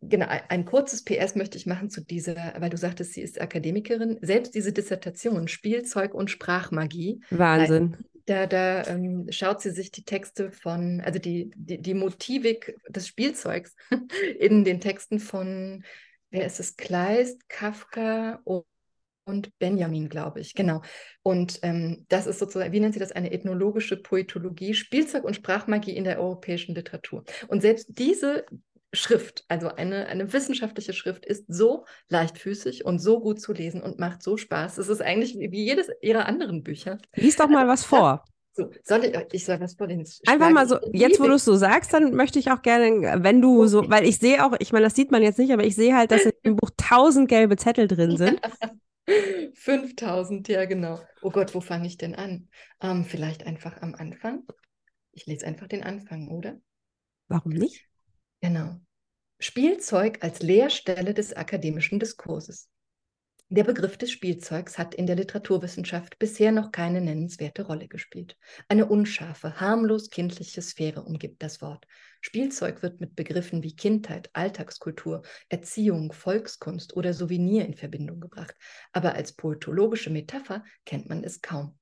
genau, ein, kurzes PS möchte ich machen zu dieser, weil du sagtest, sie ist Akademikerin. Selbst diese Dissertation Spielzeug und Sprachmagie, Wahnsinn. da, da ähm, schaut sie sich die Texte von, also die, die, die Motivik des Spielzeugs in den Texten von, wer ist es, Kleist, Kafka und und Benjamin, glaube ich, genau. Und ähm, das ist sozusagen, wie nennt sie das, eine ethnologische Poetologie, Spielzeug und Sprachmagie in der europäischen Literatur. Und selbst diese Schrift, also eine, eine wissenschaftliche Schrift, ist so leichtfüßig und so gut zu lesen und macht so Spaß. Es ist eigentlich wie jedes ihrer anderen Bücher. Lies doch mal was vor. So, soll ich, ich soll was vorlesen? Einfach mal so, jetzt wo du es so sagst, dann möchte ich auch gerne, wenn du so, Okay. weil ich sehe auch, ich meine, das sieht man jetzt nicht, aber ich sehe halt, dass in dem Buch tausend gelbe Zettel drin sind. 5000, ja genau. Oh Gott, wo fange ich denn an? Ähm, vielleicht einfach am Anfang. Ich lese einfach den Anfang, oder? Warum nicht? Genau. Spielzeug als Leerstelle des akademischen Diskurses. Der Begriff des Spielzeugs hat in der Literaturwissenschaft bisher noch keine nennenswerte Rolle gespielt. Eine unscharfe, harmlos kindliche Sphäre umgibt das Wort. Spielzeug wird mit Begriffen wie Kindheit, Alltagskultur, Erziehung, Volkskunst oder Souvenir in Verbindung gebracht. Aber als poetologische Metapher kennt man es kaum.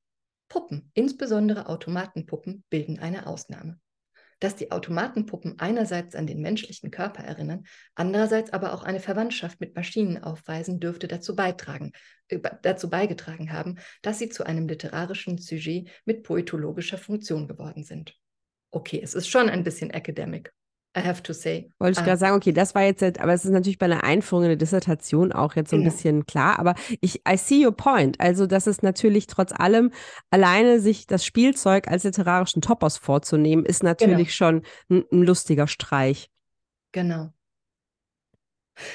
Puppen, insbesondere Automatenpuppen, bilden eine Ausnahme dass die Automatenpuppen einerseits an den menschlichen Körper erinnern, andererseits aber auch eine Verwandtschaft mit Maschinen aufweisen, dürfte dazu, beitragen, äh, dazu beigetragen haben, dass sie zu einem literarischen Sujet mit poetologischer Funktion geworden sind. Okay, es ist schon ein bisschen academic, I have to say. Wollte ich Ah, gerade sagen, okay, das war jetzt, aber es ist natürlich bei einer Einführung in der Dissertation auch jetzt so ein Genau. bisschen klar, aber ich, I see your point. Also, dass es natürlich trotz allem alleine sich das Spielzeug als literarischen Topos vorzunehmen, ist natürlich schon ein, ein lustiger Streich. Genau.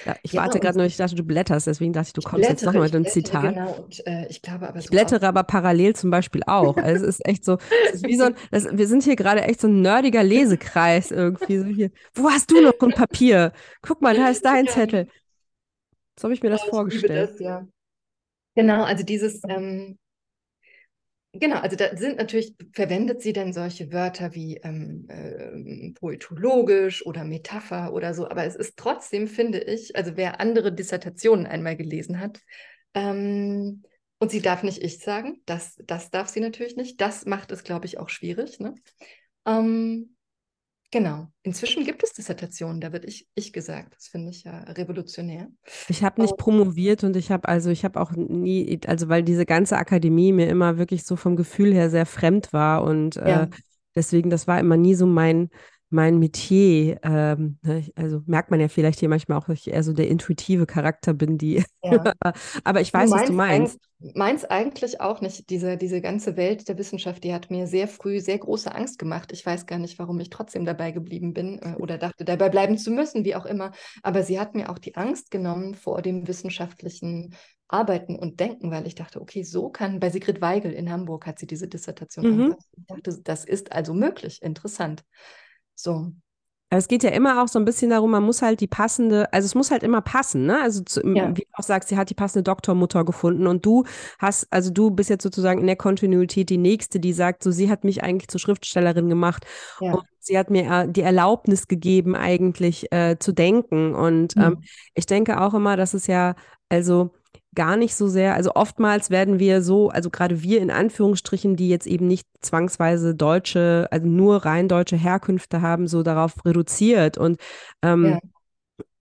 Ja, ich Ja, warte gerade nur, ich dachte, du blätterst, deswegen dachte ich, du Ich kommst jetzt blättere, nochmal ich mit einem Zitat. Genau, und äh, ich glaube aber Ich so blättere aber parallel zum Beispiel auch. Also es ist echt so, ist wie so ein, das, wir sind hier gerade echt so ein nerdiger Lesekreis irgendwie. So hier. Wo hast du noch ein Papier? Guck mal, da ist dein. Zettel. So habe ich mir das Oh, vorgestellt. das, ja. Genau, also dieses, ähm, genau, also da sind natürlich, verwendet sie dann solche Wörter wie ähm, ähm, poetologisch oder Metapher oder so, aber es ist trotzdem, finde ich, also wer andere Dissertationen einmal gelesen hat, ähm, und sie darf nicht ich sagen, das, das darf sie natürlich nicht, das macht es, glaube ich, auch schwierig, ne? Ähm, genau, inzwischen gibt es Dissertationen, da wird ich, ich gesagt, das finde ich ja revolutionär. Ich habe nicht promoviert und ich habe also ich habe auch nie, also weil diese ganze Akademie mir immer wirklich so vom Gefühl her sehr fremd war und Ja. äh, deswegen, das war immer nie so mein mein Metier. Ähm, ne, also merkt man ja vielleicht hier manchmal auch, dass ich eher so der intuitive Charakter bin, die. Ja. Aber ich weiß, was du meins meinst. meins eigentlich auch nicht. Diese, diese ganze Welt der Wissenschaft, die hat mir sehr früh sehr große Angst gemacht. Ich weiß gar nicht, warum ich trotzdem dabei geblieben bin äh, oder dachte, dabei bleiben zu müssen, wie auch immer. Aber sie hat mir auch die Angst genommen vor dem wissenschaftlichen Arbeiten und Denken, weil ich dachte, okay, so kann, bei Sigrid Weigel in Hamburg hat sie diese Dissertation Mhm. angepasst. Ich dachte, das ist also möglich, interessant. So, Aber es geht ja immer auch so ein bisschen darum, man muss halt die passende, also es muss halt immer passen, ne? Also zu, ja. wie du auch sagst, sie hat die passende Doktormutter gefunden und du hast, also du bist jetzt sozusagen in der Kontinuität die Nächste, die sagt, so sie hat mich eigentlich zur Schriftstellerin gemacht ja. und sie hat mir äh, die Erlaubnis gegeben, eigentlich äh, zu denken. Und ähm, mhm. ich denke auch immer, dass es ja, also gar nicht so sehr, also oftmals werden wir so, also gerade wir in Anführungsstrichen, die jetzt eben nicht zwangsweise deutsche, also nur rein deutsche Herkünfte haben, so darauf reduziert. Und ähm, ja.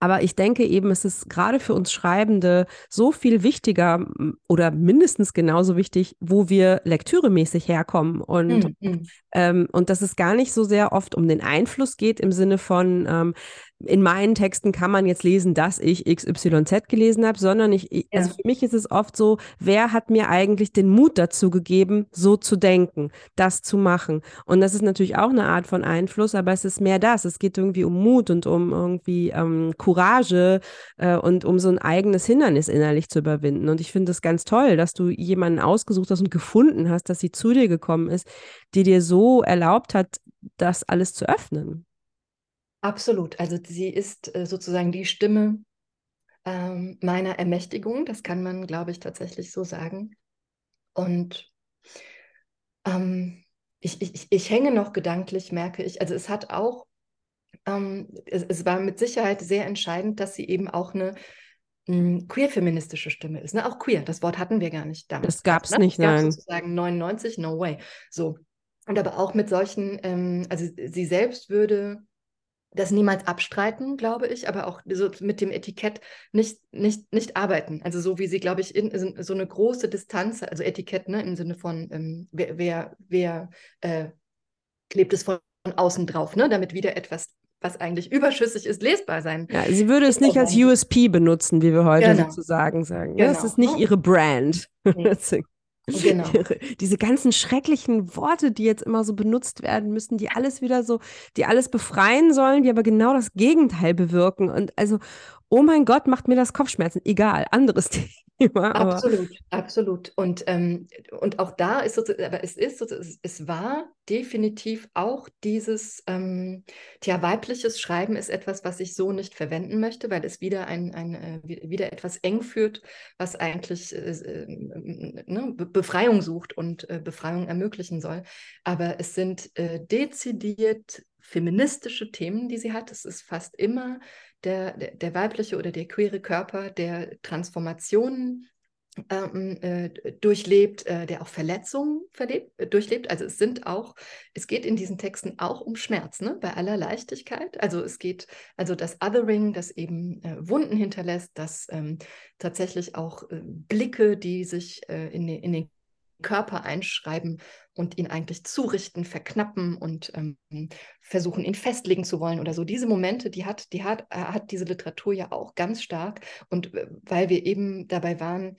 Aber ich denke eben, es ist gerade für uns Schreibende so viel wichtiger oder mindestens genauso wichtig, wo wir lektüremäßig herkommen. Und, mhm. ähm, und dass es gar nicht so sehr oft um den Einfluss geht im Sinne von, ähm, in meinen Texten kann man jetzt lesen, dass ich XYZ gelesen habe, sondern ich, ja. also für mich ist es oft so, wer hat mir eigentlich den Mut dazu gegeben, so zu denken, das zu machen? Und das ist natürlich auch eine Art von Einfluss, aber es ist mehr das. Es geht irgendwie um Mut und um irgendwie ähm, Courage äh, und um so ein eigenes Hindernis innerlich zu überwinden. Und ich finde es ganz toll, dass du jemanden ausgesucht hast und gefunden hast, dass sie zu dir gekommen ist, die dir so erlaubt hat, das alles zu öffnen. Absolut. Also sie ist äh, sozusagen die Stimme ähm, meiner Ermächtigung. Das kann man, glaube ich, tatsächlich so sagen. Und ähm, ich, ich, ich hänge noch gedanklich, merke ich. Also es hat auch, ähm, es, es, war mit Sicherheit sehr entscheidend, dass sie eben auch eine hm, queer-feministische Stimme ist. Ne? Auch queer, das Wort hatten wir gar nicht damals. Das gab es ne? nicht, das nein. sozusagen 99, no way. So. Und aber auch mit solchen, ähm, also sie selbst würde das niemals abstreiten, glaube ich, aber auch so mit dem Etikett nicht, nicht, nicht arbeiten. Also so wie sie, glaube ich, in, so eine große Distanz, also Etikett ne, im Sinne von, ähm, wer, wer, wer äh, klebt es von außen drauf, ne, damit wieder etwas was eigentlich überschüssig ist, lesbar sein. Ja, sie würde es nicht als USP benutzen, wie wir heute genau. sozusagen sagen. Genau. Das ist nicht ihre Brand. Nee. Genau. Diese ganzen schrecklichen Worte, die jetzt immer so benutzt werden müssen, die alles wieder so, die alles befreien sollen, die aber genau das Gegenteil bewirken. Und also, oh mein Gott, macht mir das Kopfschmerzen. Egal, anderes Thema. Thema. Absolut, absolut. Und, ähm, und auch da ist sozusagen, aber es ist sozusagen, es war definitiv auch dieses, ähm, tja, weibliches Schreiben ist etwas, was ich so nicht verwenden möchte, weil es wieder ein, ein äh, wieder etwas eng führt, was eigentlich äh, äh, ne, Befreiung sucht und äh, Befreiung ermöglichen soll. Aber es sind äh, dezidiert feministische Themen, die sie hat. Es ist fast immer der, der, weibliche oder der queere Körper, der Transformationen ähm, äh, durchlebt, äh, der auch Verletzungen verlebt, äh, durchlebt. Also es sind auch, es geht in diesen Texten auch um Schmerz, ne? bei aller Leichtigkeit. Also es geht, also das Othering, das eben äh, Wunden hinterlässt, das ähm, tatsächlich auch äh, Blicke, die sich äh, in, den, in den Körper einschreiben und ihn eigentlich zurichten, verknappen und ähm, versuchen, ihn festlegen zu wollen oder so. Diese Momente, die hat, die hat, äh, hat diese Literatur ja auch ganz stark. Und äh, weil wir eben dabei waren,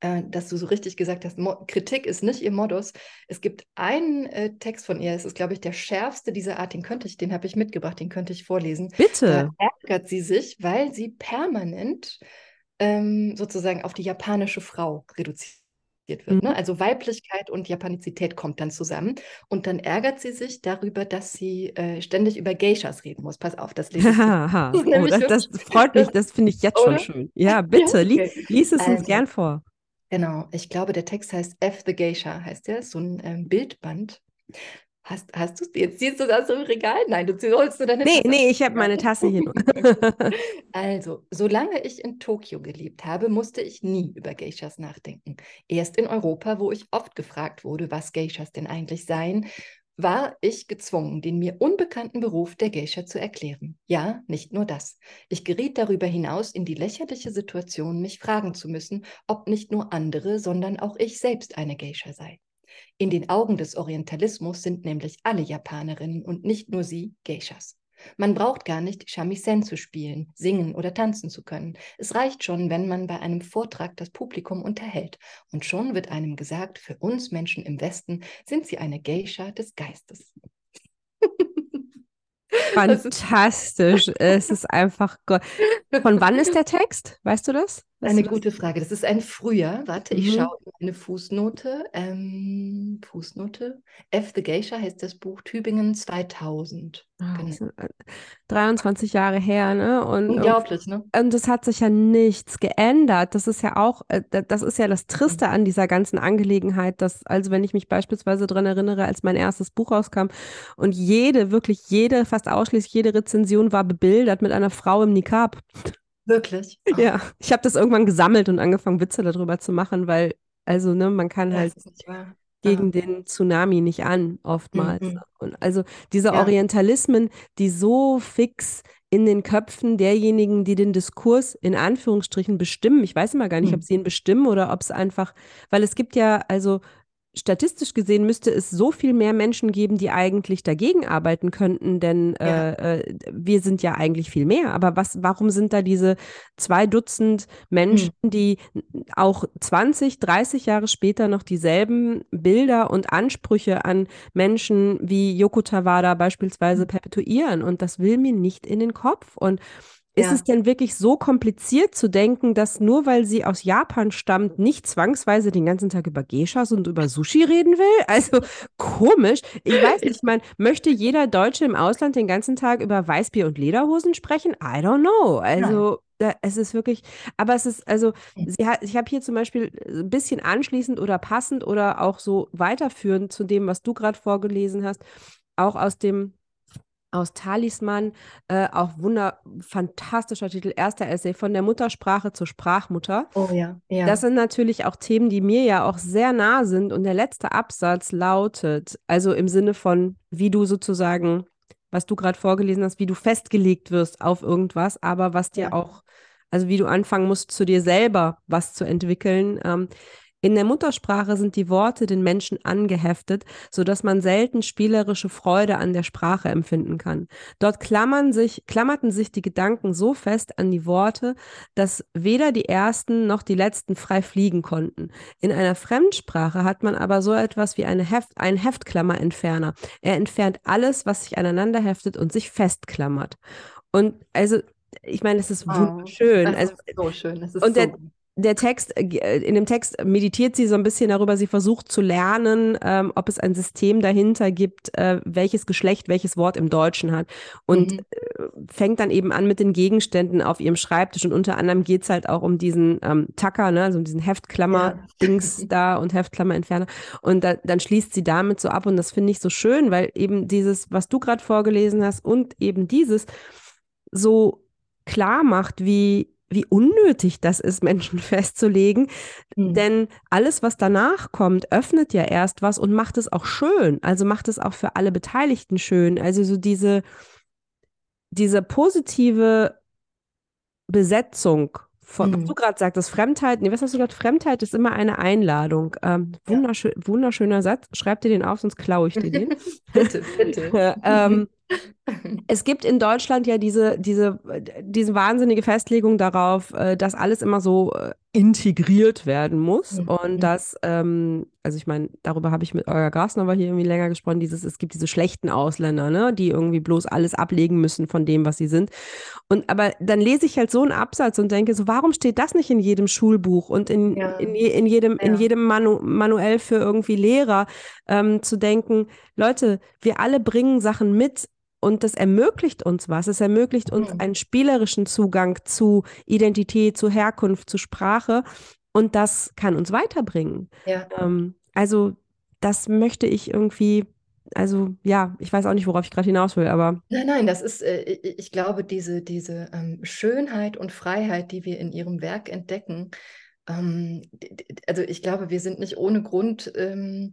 äh, dass du so richtig gesagt hast, Mo Kritik ist nicht ihr Modus. Es gibt einen äh, Text von ihr, es ist, glaube ich, der schärfste dieser Art, den könnte ich, den habe ich mitgebracht, den könnte ich vorlesen. Bitte. Da ärgert sie sich, weil sie permanent ähm, sozusagen auf die japanische Frau reduziert wird. Ne? Mhm. Ne? Also Weiblichkeit und Japanizität kommt dann zusammen. Und dann ärgert sie sich darüber, dass sie äh, ständig über Geishas reden muss. Pass auf, das lese ich. das, oh, das, das, freut mich, das finde ich jetzt Oder? schon schön. Ja, bitte, ja, okay. lies es also, uns gern vor. Genau, ich glaube, der Text heißt F the Geisha, heißt der, so ein ähm, Bildband. Hast, hast du jetzt siehst du das im Regal? Nein, du holst du deine Nee, Tasse. nee, ich habe meine Tasse hier also, solange ich in Tokio gelebt habe, musste ich nie über Geishas nachdenken. Erst in Europa, wo ich oft gefragt wurde, was Geishas denn eigentlich seien, war ich gezwungen, den mir unbekannten Beruf der Geisha zu erklären. Ja, nicht nur das. Ich geriet darüber hinaus in die lächerliche Situation, mich fragen zu müssen, ob nicht nur andere, sondern auch ich selbst eine Geisha sei. In den Augen des Orientalismus sind nämlich alle Japanerinnen und nicht nur sie Geishas. Man braucht gar nicht Shamisen zu spielen, singen oder tanzen zu können. Es reicht schon, wenn man bei einem Vortrag das Publikum unterhält. Und schon wird einem gesagt, für uns Menschen im Westen sind sie eine Geisha des Geistes. Fantastisch. es ist einfach. Von wann ist der Text? Weißt du das? Weißt eine gute Frage. Das ist ein Frühjahr. Warte, mhm. ich schaue in meine Fußnote. Ähm, Fußnote. F. the Geisha heißt das Buch Tübingen 2000. Oh, ah, genau. 23 äh, Jahre her, ne? Und, Unglaublich, ne? Und es hat sich ja nichts geändert. Das ist ja auch, äh, das ist ja das Triste an dieser ganzen Angelegenheit, dass, also wenn ich mich beispielsweise daran erinnere, als mein erstes Buch rauskam und jede, wirklich jede, fast ausschließlich jede Rezension war bebildert mit einer Frau im Nikab. Wirklich? Ja, ich habe das irgendwann gesammelt und angefangen, Witze darüber zu machen, weil, also, ne, man kann ja, halt gegen ja. den Tsunami nicht an, oftmals. Mhm. Und also diese ja. Orientalismen, die so fix in den Köpfen derjenigen, die den Diskurs in Anführungsstrichen bestimmen. Ich weiß immer gar nicht, mhm. ob sie ihn bestimmen oder ob es einfach, weil es gibt ja, also statistisch gesehen müsste es so viel mehr Menschen geben, die eigentlich dagegen arbeiten könnten, denn ja. äh, äh wir sind ja eigentlich viel mehr. Aber was, warum sind da diese zwei Dutzend Menschen, hm. die auch 20, 30 Jahre später noch dieselben Bilder und Ansprüche an Menschen wie Yoko Tawada beispielsweise hm. perpetuieren? Und das will mir nicht in den Kopf. Und ist ja. es denn wirklich so kompliziert zu denken, dass nur weil sie aus Japan stammt, nicht zwangsweise den ganzen Tag über Geishas und über Sushi reden will? Also komisch. Ich weiß nicht, man möchte jeder Deutsche im Ausland den ganzen Tag über Weißbier und Lederhosen sprechen? I don't know. Also da, es ist wirklich, aber es ist, also, sie hat, ich habe hier zum Beispiel ein bisschen anschließend oder passend oder auch so weiterführend zu dem, was du gerade vorgelesen hast, auch aus dem aus Talisman, äh, auch wunder, fantastischer Titel, erster Essay, von der Muttersprache zur Sprachmutter. Oh ja, ja. Das sind natürlich auch Themen, die mir ja auch sehr nah sind. Und der letzte Absatz lautet, also im Sinne von, wie du sozusagen, was du gerade vorgelesen hast, wie du festgelegt wirst auf irgendwas, aber was dir ja. auch, also wie du anfangen musst, zu dir selber was zu entwickeln. Ähm, in der Muttersprache sind die Worte den Menschen angeheftet, sodass man selten spielerische Freude an der Sprache empfinden kann. Dort klammern sich, klammerten sich die Gedanken so fest an die Worte, dass weder die ersten noch die letzten frei fliegen konnten. In einer Fremdsprache hat man aber so etwas wie eine Heft, einen Heftklammerentferner. Er entfernt alles, was sich aneinander heftet und sich festklammert. Und also ich meine, es ist oh, wunderschön. Das also, ist so schön. Das ist und so der, der Text, äh, in dem Text meditiert sie so ein bisschen darüber, sie versucht zu lernen, ähm, ob es ein System dahinter gibt, äh, welches Geschlecht welches Wort im Deutschen hat. Und mhm. äh, fängt dann eben an mit den Gegenständen auf ihrem Schreibtisch. Und unter anderem geht es halt auch um diesen ähm, Tacker, ne, also um diesen Heftklammer-Dings ja. da und Heftklammer-Entferner. Und da, dann schließt sie damit so ab. Und das finde ich so schön, weil eben dieses, was du gerade vorgelesen hast und eben dieses so klar macht, wie wie unnötig das ist, Menschen festzulegen. Mhm. Denn alles, was danach kommt, öffnet ja erst was und macht es auch schön. Also macht es auch für alle Beteiligten schön. Also so diese, diese positive Besetzung von, was mhm. du gerade sagtest, Fremdheit, nee, was hast du gerade? Fremdheit ist immer eine Einladung. Ähm, wunderschön, ja. Wunderschöner Satz. Schreib dir den auf, sonst klaue ich dir den. bitte, bitte. ähm, es gibt in Deutschland ja diese, diese, diese wahnsinnige Festlegung darauf, äh, dass alles immer so äh, integriert werden muss. Mhm. Und dass, ähm, also ich meine, darüber habe ich mit Olga Grasnover hier irgendwie länger gesprochen, dieses, es gibt diese schlechten Ausländer, ne, die irgendwie bloß alles ablegen müssen von dem, was sie sind. Und aber dann lese ich halt so einen Absatz und denke so, warum steht das nicht in jedem Schulbuch und in, ja. in, in, jedem, ja. in jedem Manu Manuell für irgendwie Lehrer, ähm, zu denken, Leute, wir alle bringen Sachen mit, und das ermöglicht uns was. Es ermöglicht uns mhm. einen spielerischen Zugang zu Identität, zu Herkunft, zu Sprache. Und das kann uns weiterbringen. Ja. Ähm, also das möchte ich irgendwie, also ja, ich weiß auch nicht, worauf ich gerade hinaus will, aber. Nein, nein, das ist, äh, ich glaube, diese, diese ähm, Schönheit und Freiheit, die wir in ihrem Werk entdecken, ähm, also ich glaube, wir sind nicht ohne Grund ähm,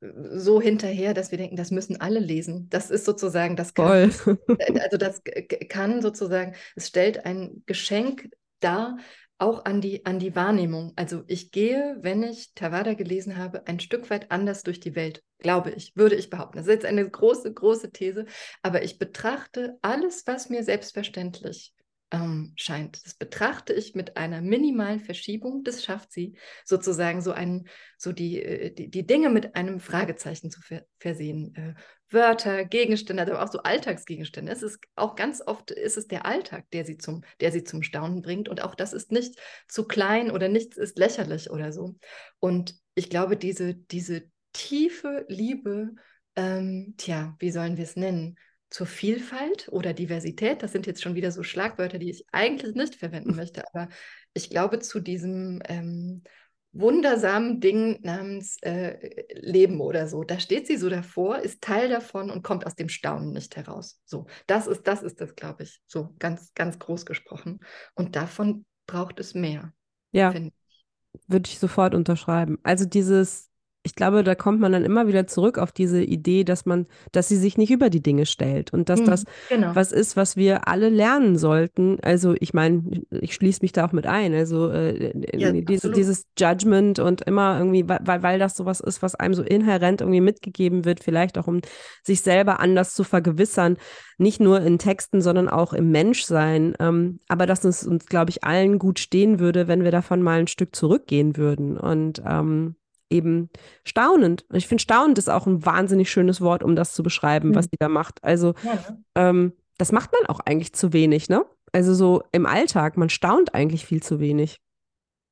so hinterher, dass wir denken, das müssen alle lesen. Das ist sozusagen, das kann, äh, also das kann sozusagen, es stellt ein Geschenk dar, auch an die, an die Wahrnehmung. Also ich gehe, wenn ich Tawada gelesen habe, ein Stück weit anders durch die Welt, glaube ich, würde ich behaupten. Das ist jetzt eine große, große These, aber ich betrachte alles, was mir selbstverständlich ähm, scheint. Das betrachte ich mit einer minimalen Verschiebung. Das schafft sie sozusagen so einen, so die, äh, die, die Dinge mit einem Fragezeichen zu ver versehen. Äh, Wörter, Gegenstände, aber auch so Alltagsgegenstände. Es ist auch ganz oft ist es der Alltag, der sie zum, der sie zum Staunen bringt. Und auch das ist nicht zu klein oder nichts ist lächerlich oder so. Und ich glaube, diese, diese tiefe Liebe, ähm, tja, wie sollen wir es nennen? Zur Vielfalt oder Diversität. Das sind jetzt schon wieder so Schlagwörter, die ich eigentlich nicht verwenden möchte, aber ich glaube zu diesem ähm, wundersamen Ding namens äh, Leben oder so. Da steht sie so davor, ist Teil davon und kommt aus dem Staunen nicht heraus. So, das ist das, ist das, glaube ich, so ganz, ganz groß gesprochen. Und davon braucht es mehr. Ja, würde ich sofort unterschreiben. Also dieses ich glaube, da kommt man dann immer wieder zurück auf diese Idee, dass man, dass sie sich nicht über die Dinge stellt und dass mhm, das genau. was ist, was wir alle lernen sollten. Also ich meine, ich schließe mich da auch mit ein. Also äh, ja, diese, dieses Judgment und immer irgendwie, weil, weil das sowas ist, was einem so inhärent irgendwie mitgegeben wird, vielleicht auch um sich selber anders zu vergewissern, nicht nur in Texten, sondern auch im Menschsein. Ähm, aber dass es uns, glaube ich, allen gut stehen würde, wenn wir davon mal ein Stück zurückgehen würden. Und ähm, eben staunend. Und ich finde, staunend ist auch ein wahnsinnig schönes Wort, um das zu beschreiben, mhm. was sie da macht. Also, ja, ne? ähm, das macht man auch eigentlich zu wenig, ne? Also so im Alltag, man staunt eigentlich viel zu wenig.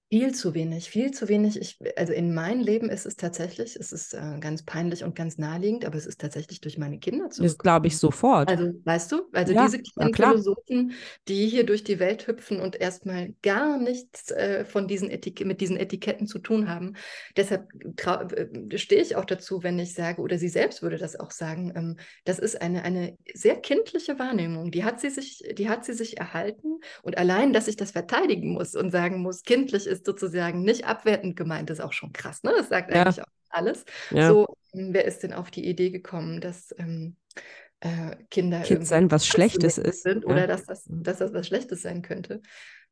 Viel zu wenig, viel zu wenig. Ich, also in meinem Leben ist es tatsächlich, es ist äh, ganz peinlich und ganz naheliegend, aber es ist tatsächlich durch meine Kinder zu. Das glaube ich sofort. Also, weißt du, also ja, diese kleinen Philosophen, die hier durch die Welt hüpfen und erstmal gar nichts äh, von diesen Etik mit diesen Etiketten zu tun haben. Deshalb äh, stehe ich auch dazu, wenn ich sage, oder sie selbst würde das auch sagen, ähm, das ist eine, eine sehr kindliche Wahrnehmung. Die hat sie sich, die hat sie sich erhalten. Und allein, dass ich das verteidigen muss und sagen muss, kindlich ist ist sozusagen nicht abwertend gemeint, ist auch schon krass. Ne? Das sagt ja. eigentlich auch alles. Ja. So, ähm, wer ist denn auf die Idee gekommen, dass ähm, äh, Kinder kind sein was Schlechtes ist sind oder ja. dass, das, mhm. dass das was Schlechtes sein könnte?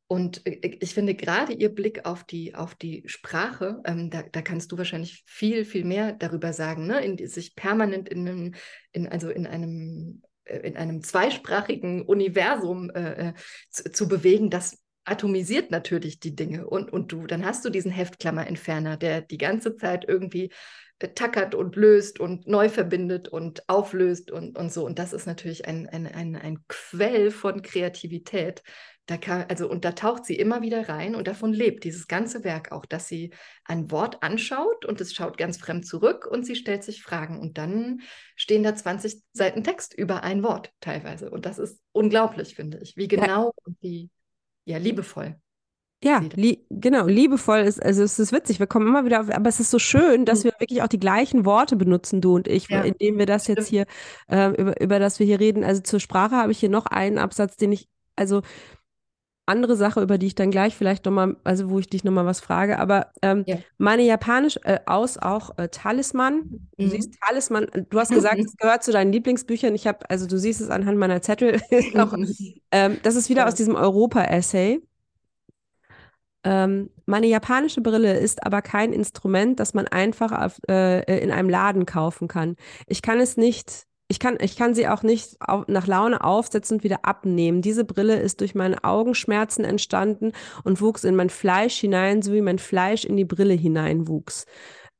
Und äh, ich finde gerade ihr Blick auf die, auf die Sprache, ähm, da, da kannst du wahrscheinlich viel, viel mehr darüber sagen, ne? in, sich permanent in einem, in, also in einem, äh, in einem zweisprachigen Universum äh, äh, zu, zu, bewegen, das atomisiert natürlich die Dinge und, und du, dann hast du diesen Heftklammerentferner, der die ganze Zeit irgendwie äh, tackert und löst und neu verbindet und auflöst und, und so. Und das ist natürlich ein, ein, ein, ein Quell von Kreativität. Da kann, also, und da taucht sie immer wieder rein und davon lebt dieses ganze Werk auch, dass sie ein Wort anschaut und es schaut ganz fremd zurück und sie stellt sich Fragen und dann stehen da 20 Seiten Text über ein Wort teilweise. Und das ist unglaublich, finde ich, wie genau und wie ja, liebevoll. Ja, li genau, liebevoll ist, also es ist witzig, wir kommen immer wieder auf, aber es ist so schön, dass mhm. wir wirklich auch die gleichen Worte benutzen, du und ich, ja. indem wir das jetzt hier, äh, über, über das wir hier reden. Also zur Sprache habe ich hier noch einen Absatz, den ich, also andere Sache, über die ich dann gleich vielleicht nochmal, also wo ich dich nochmal was frage, aber ähm, ja. meine Japanisch äh, aus auch äh, Talisman. Du mhm. siehst Talisman, du hast gesagt, es gehört zu deinen Lieblingsbüchern. Ich habe, also du siehst es anhand meiner Zettel. auch, ähm, das ist wieder ja. aus diesem Europa-Essay. Ähm, meine japanische Brille ist aber kein Instrument, das man einfach auf, äh, in einem Laden kaufen kann. Ich kann es nicht ich kann, ich kann sie auch nicht auf, nach Laune aufsetzen und wieder abnehmen. Diese Brille ist durch meine Augenschmerzen entstanden und wuchs in mein Fleisch hinein, so wie mein Fleisch in die Brille hineinwuchs.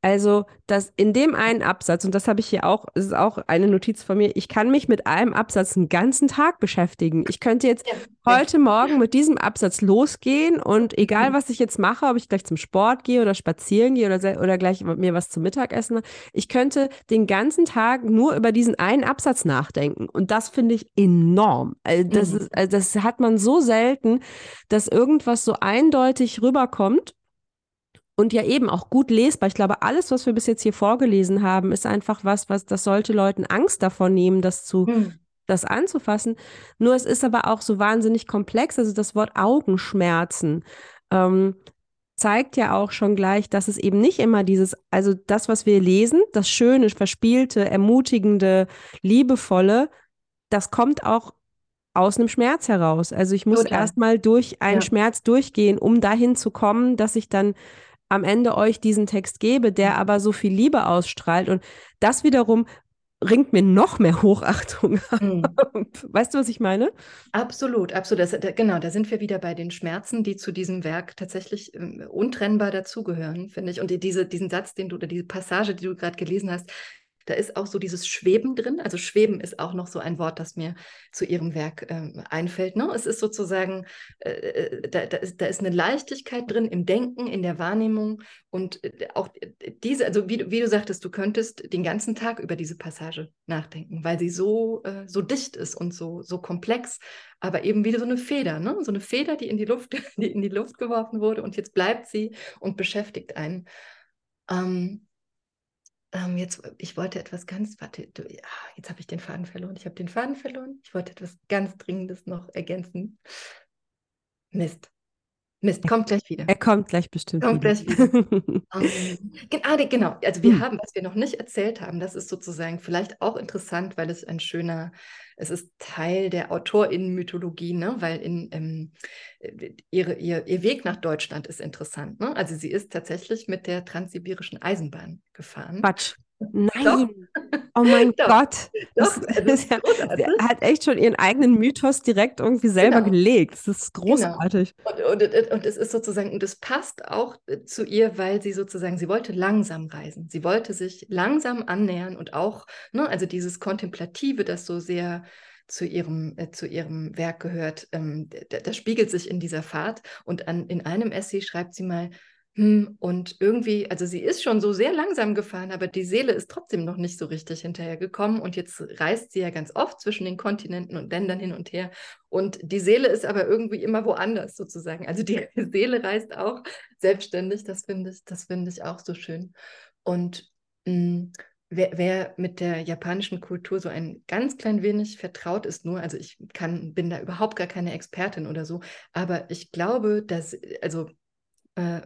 Also, dass in dem einen Absatz, und das habe ich hier auch, ist auch eine Notiz von mir, ich kann mich mit einem Absatz einen ganzen Tag beschäftigen. Ich könnte jetzt ja. heute Morgen mit diesem Absatz losgehen und egal, was ich jetzt mache, ob ich gleich zum Sport gehe oder spazieren gehe oder, oder gleich mir was zum Mittagessen, ich könnte den ganzen Tag nur über diesen einen Absatz nachdenken. Und das finde ich enorm. Also das, mhm. ist, also das hat man so selten, dass irgendwas so eindeutig rüberkommt und ja eben auch gut lesbar. Ich glaube, alles, was wir bis jetzt hier vorgelesen haben, ist einfach was, was das sollte Leuten Angst davon nehmen, das zu, hm. das anzufassen. Nur es ist aber auch so wahnsinnig komplex. Also das Wort Augenschmerzen ähm, zeigt ja auch schon gleich, dass es eben nicht immer dieses, also das, was wir lesen, das Schöne, Verspielte, Ermutigende, Liebevolle, das kommt auch aus einem Schmerz heraus. Also ich muss erstmal durch einen ja. Schmerz durchgehen, um dahin zu kommen, dass ich dann am Ende euch diesen Text gebe, der aber so viel Liebe ausstrahlt. Und das wiederum ringt mir noch mehr Hochachtung Mhm. Weißt du, was ich meine? Absolut, absolut. Das, da, genau, da sind wir wieder bei den Schmerzen, die zu diesem Werk tatsächlich ähm, untrennbar dazugehören, finde ich. Und die, diese, diesen Satz, den du oder diese Passage, die du gerade gelesen hast, da ist auch so dieses Schweben drin. Also Schweben ist auch noch so ein Wort, das mir zu ihrem Werk ähm, einfällt. Ne? Es ist sozusagen, äh, äh da, da, ist, da ist eine Leichtigkeit drin im Denken, in der Wahrnehmung und äh, auch diese, also wie, wie, du sagtest, du könntest den ganzen Tag über diese Passage nachdenken, weil sie so, äh, so dicht ist und so, so komplex, aber eben wie so eine Feder, ne? so eine Feder, die in die Luft, die in die Luft geworfen wurde und jetzt bleibt sie und beschäftigt einen. Ähm, ähm, jetzt, ich wollte etwas ganz, warte, du, ja, jetzt habe ich den Faden verloren. Ich habe den Faden verloren. Ich wollte etwas ganz Dringendes noch ergänzen. Mist. Mist, kommt gleich wieder. Er kommt gleich bestimmt kommt wieder. Gleich wieder. um, ah, genau, also wir hm. haben, was wir noch nicht erzählt haben, das ist sozusagen vielleicht auch interessant, weil es ein schöner, es ist Teil der AutorInnen-Mythologie, ne? weil in, ähm, ihre, ihr, ihr Weg nach Deutschland ist interessant. Ne? Also sie ist tatsächlich mit der transsibirischen Eisenbahn gefahren. Quatsch. Nein. Oh mein Doch. Gott. Das, Doch, das ist ja, sie hat echt schon ihren eigenen Mythos direkt irgendwie selber Genau. gelegt. Das ist großartig. Und, und, und, und es ist sozusagen, und es passt auch äh, zu ihr, weil sie sozusagen, sie wollte langsam reisen. Sie wollte sich langsam annähern und auch, ne, also dieses Kontemplative, das so sehr zu ihrem, äh, zu ihrem Werk gehört, ähm, das spiegelt sich in dieser Fahrt. Und an, in einem Essay schreibt sie mal, hm, und irgendwie, also sie ist schon so sehr langsam gefahren, aber die Seele ist trotzdem noch nicht so richtig hinterhergekommen. Und jetzt reist sie ja ganz oft zwischen den Kontinenten und Ländern hin und her. Und die Seele ist aber irgendwie immer woanders sozusagen. Also die Seele reist auch selbstständig. Das finde ich, das finde ich auch so schön. Und mh, hm, wer, wer mit der japanischen Kultur so ein ganz klein wenig vertraut ist, nur, also ich kann, bin da überhaupt gar keine Expertin oder so, aber ich glaube, dass, also äh,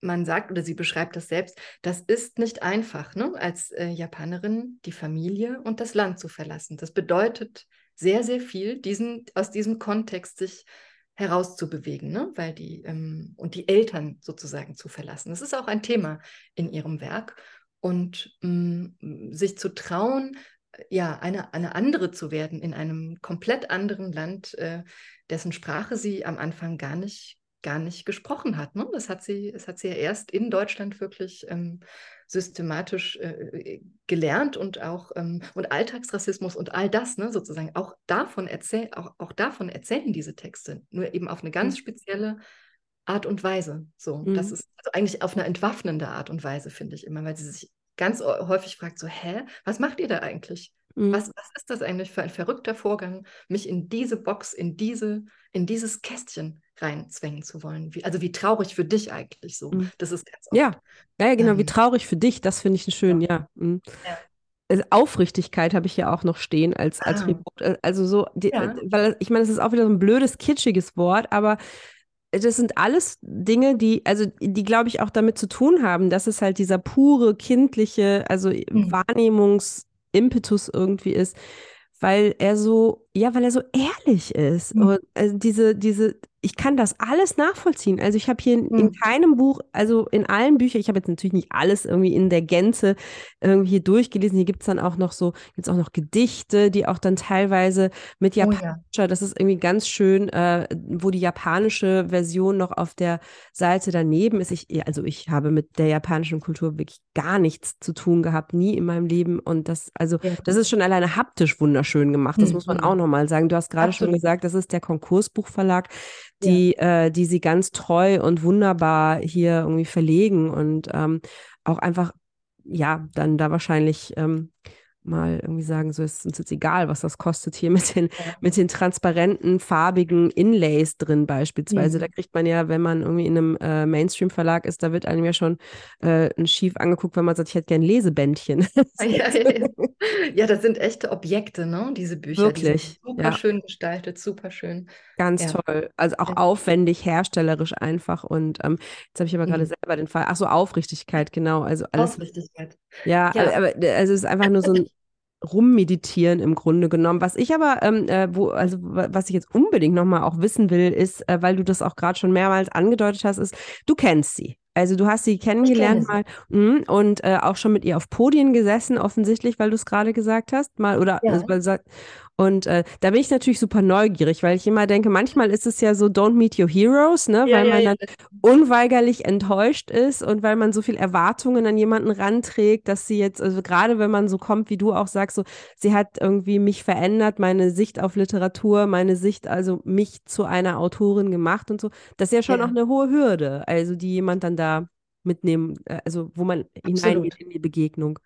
man sagt oder sie beschreibt das selbst, das ist nicht einfach, ne? als äh, Japanerin die Familie und das Land zu verlassen. Das bedeutet sehr, sehr viel, diesen, aus diesem Kontext sich herauszubewegen, ne? weil die ähm, und die Eltern sozusagen zu verlassen. Das ist auch ein Thema in ihrem Werk und mh, mm, sich zu trauen, ja, eine, eine andere zu werden in einem komplett anderen Land, äh, dessen Sprache sie am Anfang gar nicht gar nicht gesprochen hat. Ne? Das hat sie, das hat sie ja erst in Deutschland wirklich ähm, systematisch äh, gelernt und auch ähm, und Alltagsrassismus und all das, ne, sozusagen, auch davon erzähl, auch, auch davon erzählen diese Texte, nur eben auf eine ganz mhm. spezielle Art und Weise. So, mhm. das ist also eigentlich auf eine entwaffnende Art und Weise, finde ich immer, weil sie sich ganz häufig fragt, so, hä, was macht ihr da eigentlich? Mhm. Was, was ist das eigentlich für ein verrückter Vorgang, mich in diese Box, in diese, in dieses Kästchen reinzwängen zu wollen? Wie, also wie traurig für dich eigentlich so. Mhm. Das ist ganz oft. Ja, ja, genau, ähm, wie traurig für dich, das finde ich schön, ja. ja. Mhm. ja. Also Aufrichtigkeit habe ich ja auch noch stehen als, als ah. Äh, also so, die, ja. weil ich meine, es ist auch wieder so ein blödes, kitschiges Wort, aber das sind alles Dinge, die, also die, glaube ich, auch damit zu tun haben, dass es halt dieser pure, kindliche, also mhm. Wahrnehmungs- Impetus irgendwie ist, weil er so, ja, weil er so ehrlich ist. Mhm. Und also diese, diese, ich kann das alles nachvollziehen. Also ich habe hier in, mhm. in, keinem Buch, also in allen Büchern, ich habe jetzt natürlich nicht alles irgendwie in der Gänze irgendwie hier durchgelesen. Hier gibt es dann auch noch so, jetzt auch noch Gedichte, die auch dann teilweise mit japanischer, oh ja. das ist irgendwie ganz schön, äh, wo die japanische Version noch auf der Seite daneben ist. Ich, also ich habe mit der japanischen Kultur wirklich gar nichts zu tun gehabt, nie in meinem Leben. Und das, also ja. das ist schon alleine haptisch wunderschön gemacht. Das mhm. muss man auch nochmal sagen. Du hast gerade schon gesagt, das ist der Konkursbuchverlag die, ja. äh, die sie ganz treu und wunderbar hier irgendwie verlegen und ähm, auch einfach, ja, dann da wahrscheinlich ähm, mal irgendwie sagen, so ist uns jetzt egal, was das kostet hier mit den, ja. mit den transparenten, farbigen Inlays drin beispielsweise. Mhm. Da kriegt man ja, wenn man irgendwie in einem äh, Mainstream-Verlag ist, da wird einem ja schon äh, schief angeguckt, wenn man sagt, ich hätte gern Lesebändchen. ja, ja, ja, das sind echte Objekte, ne? Diese Bücher. Wirklich. Die super schön gestaltet, super schön. Ganz toll. Also auch aufwendig, herstellerisch einfach. Und ähm, jetzt habe ich aber gerade mhm. selber den Fall. Ach so, Aufrichtigkeit, genau. Also alles. Aufrichtigkeit. Ja, ja. aber also es ist einfach nur so ein rummeditieren im Grunde genommen. Was ich aber, ähm, äh, wo, also was ich jetzt unbedingt nochmal auch wissen will, ist, äh, weil du das auch gerade schon mehrmals angedeutet hast, ist, du kennst sie. Also du hast sie kennengelernt mal mh, und äh, auch schon mit ihr auf Podien gesessen, offensichtlich, weil du es gerade gesagt hast, mal oder Ja. also, und äh, da bin ich natürlich super neugierig, weil ich immer denke, manchmal ist es ja so, don't meet your heroes, ne? Ja, weil ja, man dann unweigerlich enttäuscht ist und weil man so viel Erwartungen an jemanden ranträgt, dass sie jetzt, also gerade wenn man so kommt, wie du auch sagst, so, sie hat irgendwie mich verändert, meine Sicht auf Literatur, meine Sicht, also mich zu einer Autorin gemacht und so. Das ist ja schon auch eine hohe Hürde, also die jemand dann da mitnehmen, äh, also wo man hineingeht in die Begegnung.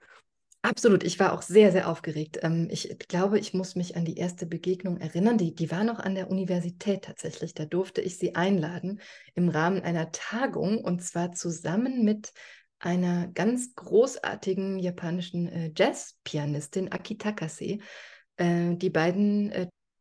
Absolut, ich war auch sehr, sehr aufgeregt. Ähm, ich glaube, ich muss mich an die erste Begegnung erinnern. Die, die war noch an der Universität tatsächlich. Da durfte ich sie einladen im Rahmen einer Tagung und zwar zusammen mit einer ganz großartigen japanischen äh, Jazzpianistin, Aki Takase. Äh, die beiden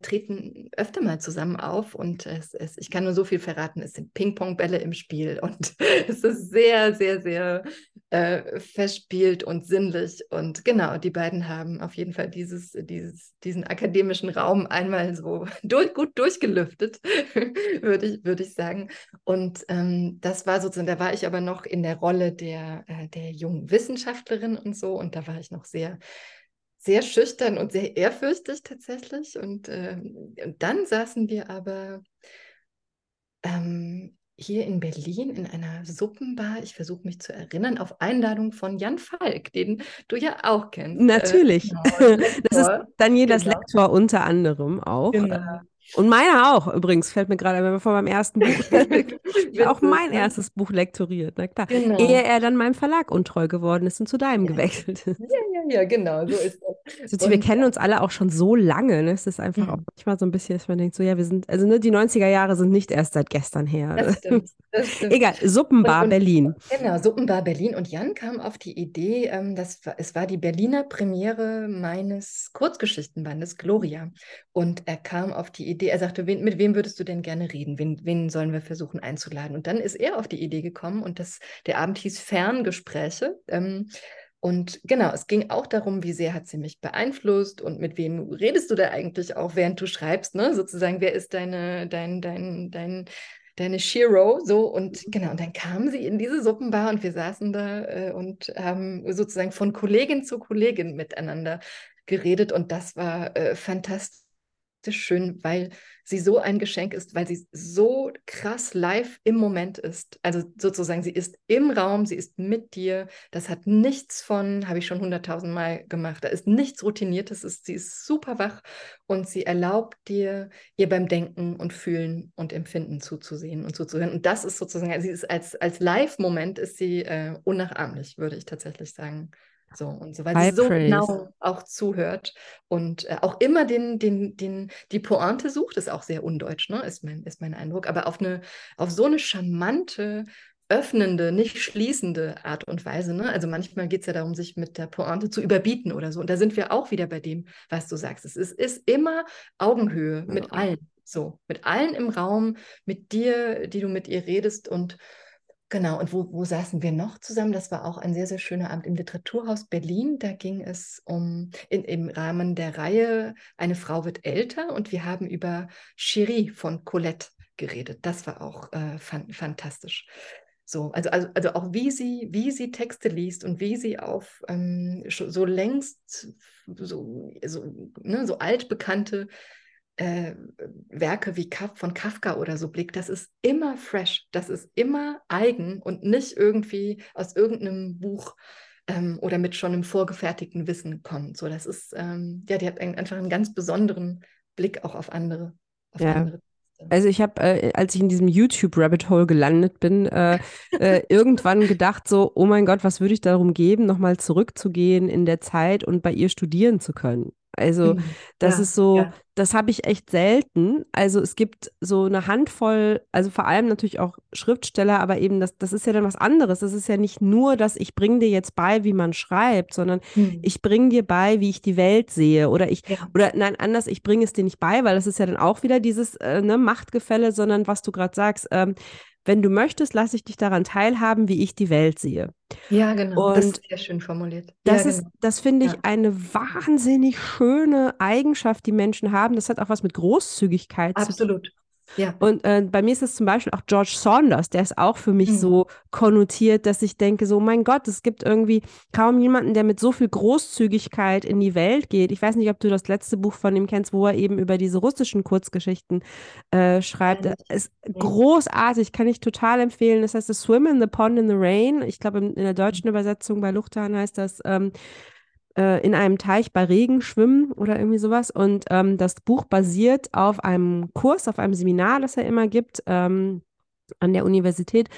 treten öfter mal zusammen auf und es, es, ich kann nur so viel verraten, es sind Ping-Pong-Bälle im Spiel und es ist sehr, sehr, sehr äh, verspielt und sinnlich und genau, die beiden haben auf jeden Fall dieses, dieses, diesen akademischen Raum einmal so durch, gut durchgelüftet, würde ich, würde ich sagen. Und ähm, das war sozusagen, da war ich aber noch in der Rolle der, äh, der jungen Wissenschaftlerin und so und da war ich noch sehr sehr schüchtern und sehr ehrfürchtig tatsächlich. Und, ähm, und dann saßen wir aber ähm, hier in Berlin in einer Suppenbar, ich versuche mich zu erinnern, auf Einladung von Jan Falk, den du ja auch kennst. Natürlich. Äh, Das genau, ist Lektor. Danielas Genau. Lektor unter anderem auch. Genau. Und meiner auch, übrigens, fällt mir gerade, wenn wir von meinem ersten Buch, auch mein erstes Buch lektoriert, na klar. Genau. Ehe er dann meinem Verlag untreu geworden ist und zu deinem Ja. gewechselt ist. Ja, ja, ja, genau, so ist das. Also, wir kennen uns alle auch schon so lange. Ne? Es ist einfach auch Mhm. manchmal so ein bisschen, dass man denkt, so ja, wir sind, also ne, die 90er Jahre sind nicht erst seit gestern her. das stimmt, das stimmt. Egal, Suppenbar Und- und- Berlin. Genau, Suppenbar Berlin. Und Jan kam auf die Idee, ähm, das war, es war die Berliner Premiere meines Kurzgeschichtenbandes Gloria. Und er kam auf die Idee, er sagte, wen, mit wem würdest du denn gerne reden? Wen, wen sollen wir versuchen einzuladen? Und dann ist er auf die Idee gekommen und das, der Abend hieß Ferngespräche. Ähm, und genau, es ging auch darum, wie sehr hat sie mich beeinflusst und mit wem redest du da eigentlich auch, während du schreibst, ne? Sozusagen, wer ist deine, dein, dein, dein, deine Shiro, so und genau, und dann kam sie in diese Suppenbar und wir saßen da äh, und haben sozusagen von Kollegin zu Kollegin miteinander geredet und das war äh, fantastisch schön, weil sie so ein Geschenk ist, weil sie so krass live im Moment ist. Also sozusagen, sie ist im Raum, sie ist mit dir. Das hat nichts von, habe ich schon hunderttausend Mal gemacht. Da ist nichts Routiniertes. Ist, sie ist super wach und sie erlaubt dir, ihr beim Denken und Fühlen und Empfinden zuzusehen und zuzuhören. Und das ist sozusagen, sie ist als, als Live-Moment ist sie äh, unnachahmlich, würde ich tatsächlich sagen. So und so, weil High sie so praise. genau auch zuhört und äh, auch immer den, den, den, die Pointe sucht, ist auch sehr undeutsch, ne? ist, mein, ist mein Eindruck, aber auf, eine, auf so eine charmante, öffnende, nicht schließende Art und Weise. Ne? Also manchmal geht es ja darum, sich mit der Pointe zu überbieten oder so. Und da sind wir auch wieder bei dem, was du sagst. Es ist, ist immer Augenhöhe mit allen. So, mit allen im Raum, mit dir, die du mit ihr redest und Genau, und wo, wo saßen wir noch zusammen? Das war auch ein sehr, sehr schöner Abend im Literaturhaus Berlin. Da ging es um, in, im Rahmen der Reihe Eine Frau wird älter und wir haben über Cherie von Colette geredet. Das war auch äh, fan fantastisch. So, also, also, also auch wie sie, wie sie Texte liest und wie sie auf ähm, so längst so, so, ne, so altbekannte äh, Werke wie Kaf von Kafka oder so blickt, das ist immer fresh, das ist immer eigen und nicht irgendwie aus irgendeinem Buch ähm, oder mit schon einem vorgefertigten Wissen kommt. So, das ist, ähm, ja, die hat ein, einfach einen ganz besonderen Blick auch auf andere, auf Ja. andere. Also ich habe, äh, als ich in diesem YouTube-Rabbit Hole gelandet bin, äh, äh, irgendwann gedacht so, oh mein Gott, was würde ich darum geben, nochmal zurückzugehen in der Zeit und bei ihr studieren zu können. Also Mhm. das Ja, ist so, ja. das habe ich echt selten. Also es gibt so eine Handvoll, also vor allem natürlich auch Schriftsteller, aber eben das, das ist ja dann was anderes. Das ist ja nicht nur, dass ich bringe dir jetzt bei, wie man schreibt, sondern Mhm. ich bringe dir bei, wie ich die Welt sehe. Oder ich, Ja. oder nein, anders, ich bringe es dir nicht bei, weil das ist ja dann auch wieder dieses äh, ne, Machtgefälle, sondern was du gerade sagst, ähm, wenn du möchtest, lasse ich dich daran teilhaben, wie ich die Welt sehe. Ja, genau. Das Und ist sehr schön formuliert. Das ja, ist, genau. das finde ich Ja. eine wahnsinnig schöne Eigenschaft, die Menschen haben. Das hat auch was mit Großzügigkeit zu tun. Ja. Und äh, bei mir ist es zum Beispiel auch George Saunders, der ist auch für mich Mhm. so konnotiert, dass ich denke, so, mein Gott, es gibt irgendwie kaum jemanden, der mit so viel Großzügigkeit in die Welt geht. Ich weiß nicht, ob du das letzte Buch von ihm kennst, wo er eben über diese russischen Kurzgeschichten äh, schreibt. Nein, Ist großartig, kann ich total empfehlen. Das heißt, The Swim in the Pond in the Rain. Ich glaube, in, in der deutschen Übersetzung bei Luchthahn heißt das ähm, äh, in einem Teich bei Regen schwimmen oder irgendwie sowas. Und ähm, das Buch basiert auf einem Kurs, auf einem Seminar, das er immer gibt. Ähm, an der Universität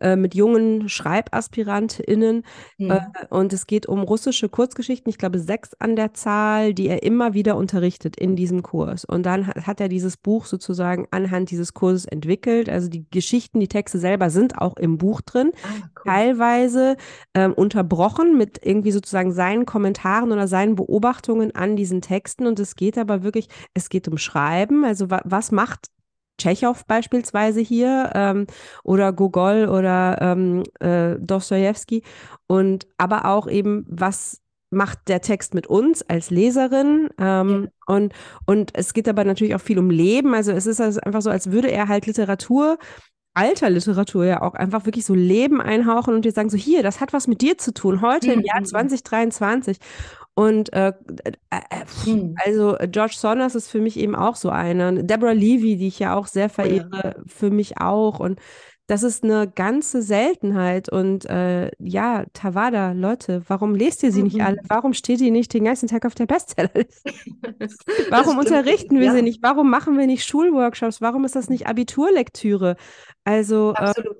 äh, mit jungen SchreibaspirantInnen. Mhm. Äh, und es geht um russische Kurzgeschichten, ich glaube sechs an der Zahl, die er immer wieder unterrichtet in diesem Kurs. Und dann hat, hat er dieses Buch sozusagen anhand dieses Kurses entwickelt. Also die Geschichten, die Texte selber sind auch im Buch drin Ah, cool. teilweise ähm, unterbrochen mit irgendwie sozusagen seinen Kommentaren oder seinen Beobachtungen an diesen Texten. Und es geht aber wirklich, es geht um Schreiben. Also wa was macht Tschechow beispielsweise hier ähm, oder Gogol oder ähm, äh, Dostoevsky. Und aber auch eben, was macht der Text mit uns als Leserin? Ähm, und, und es geht aber natürlich auch viel um Leben, also es ist also einfach so, als würde er halt Literatur alter Literatur ja auch einfach wirklich so Leben einhauchen und dir sagen so, hier, das hat was mit dir zu tun, heute im Jahr Mhm. 2023 und äh, äh, äh, Mhm. also äh, George Saunders ist für mich eben auch so einer. Deborah Levy, die ich ja auch sehr Oh ja. verehre, für mich auch. Und das ist eine ganze Seltenheit. Und äh, ja, Tawada, Leute, warum lest ihr sie nicht Mhm. alle? Warum steht die nicht den ganzen Tag auf der Bestsellerliste? Warum unterrichten wir Ja, sie nicht? Warum machen wir nicht Schulworkshops? Warum ist das nicht Abiturlektüre? Also, äh, Absolut.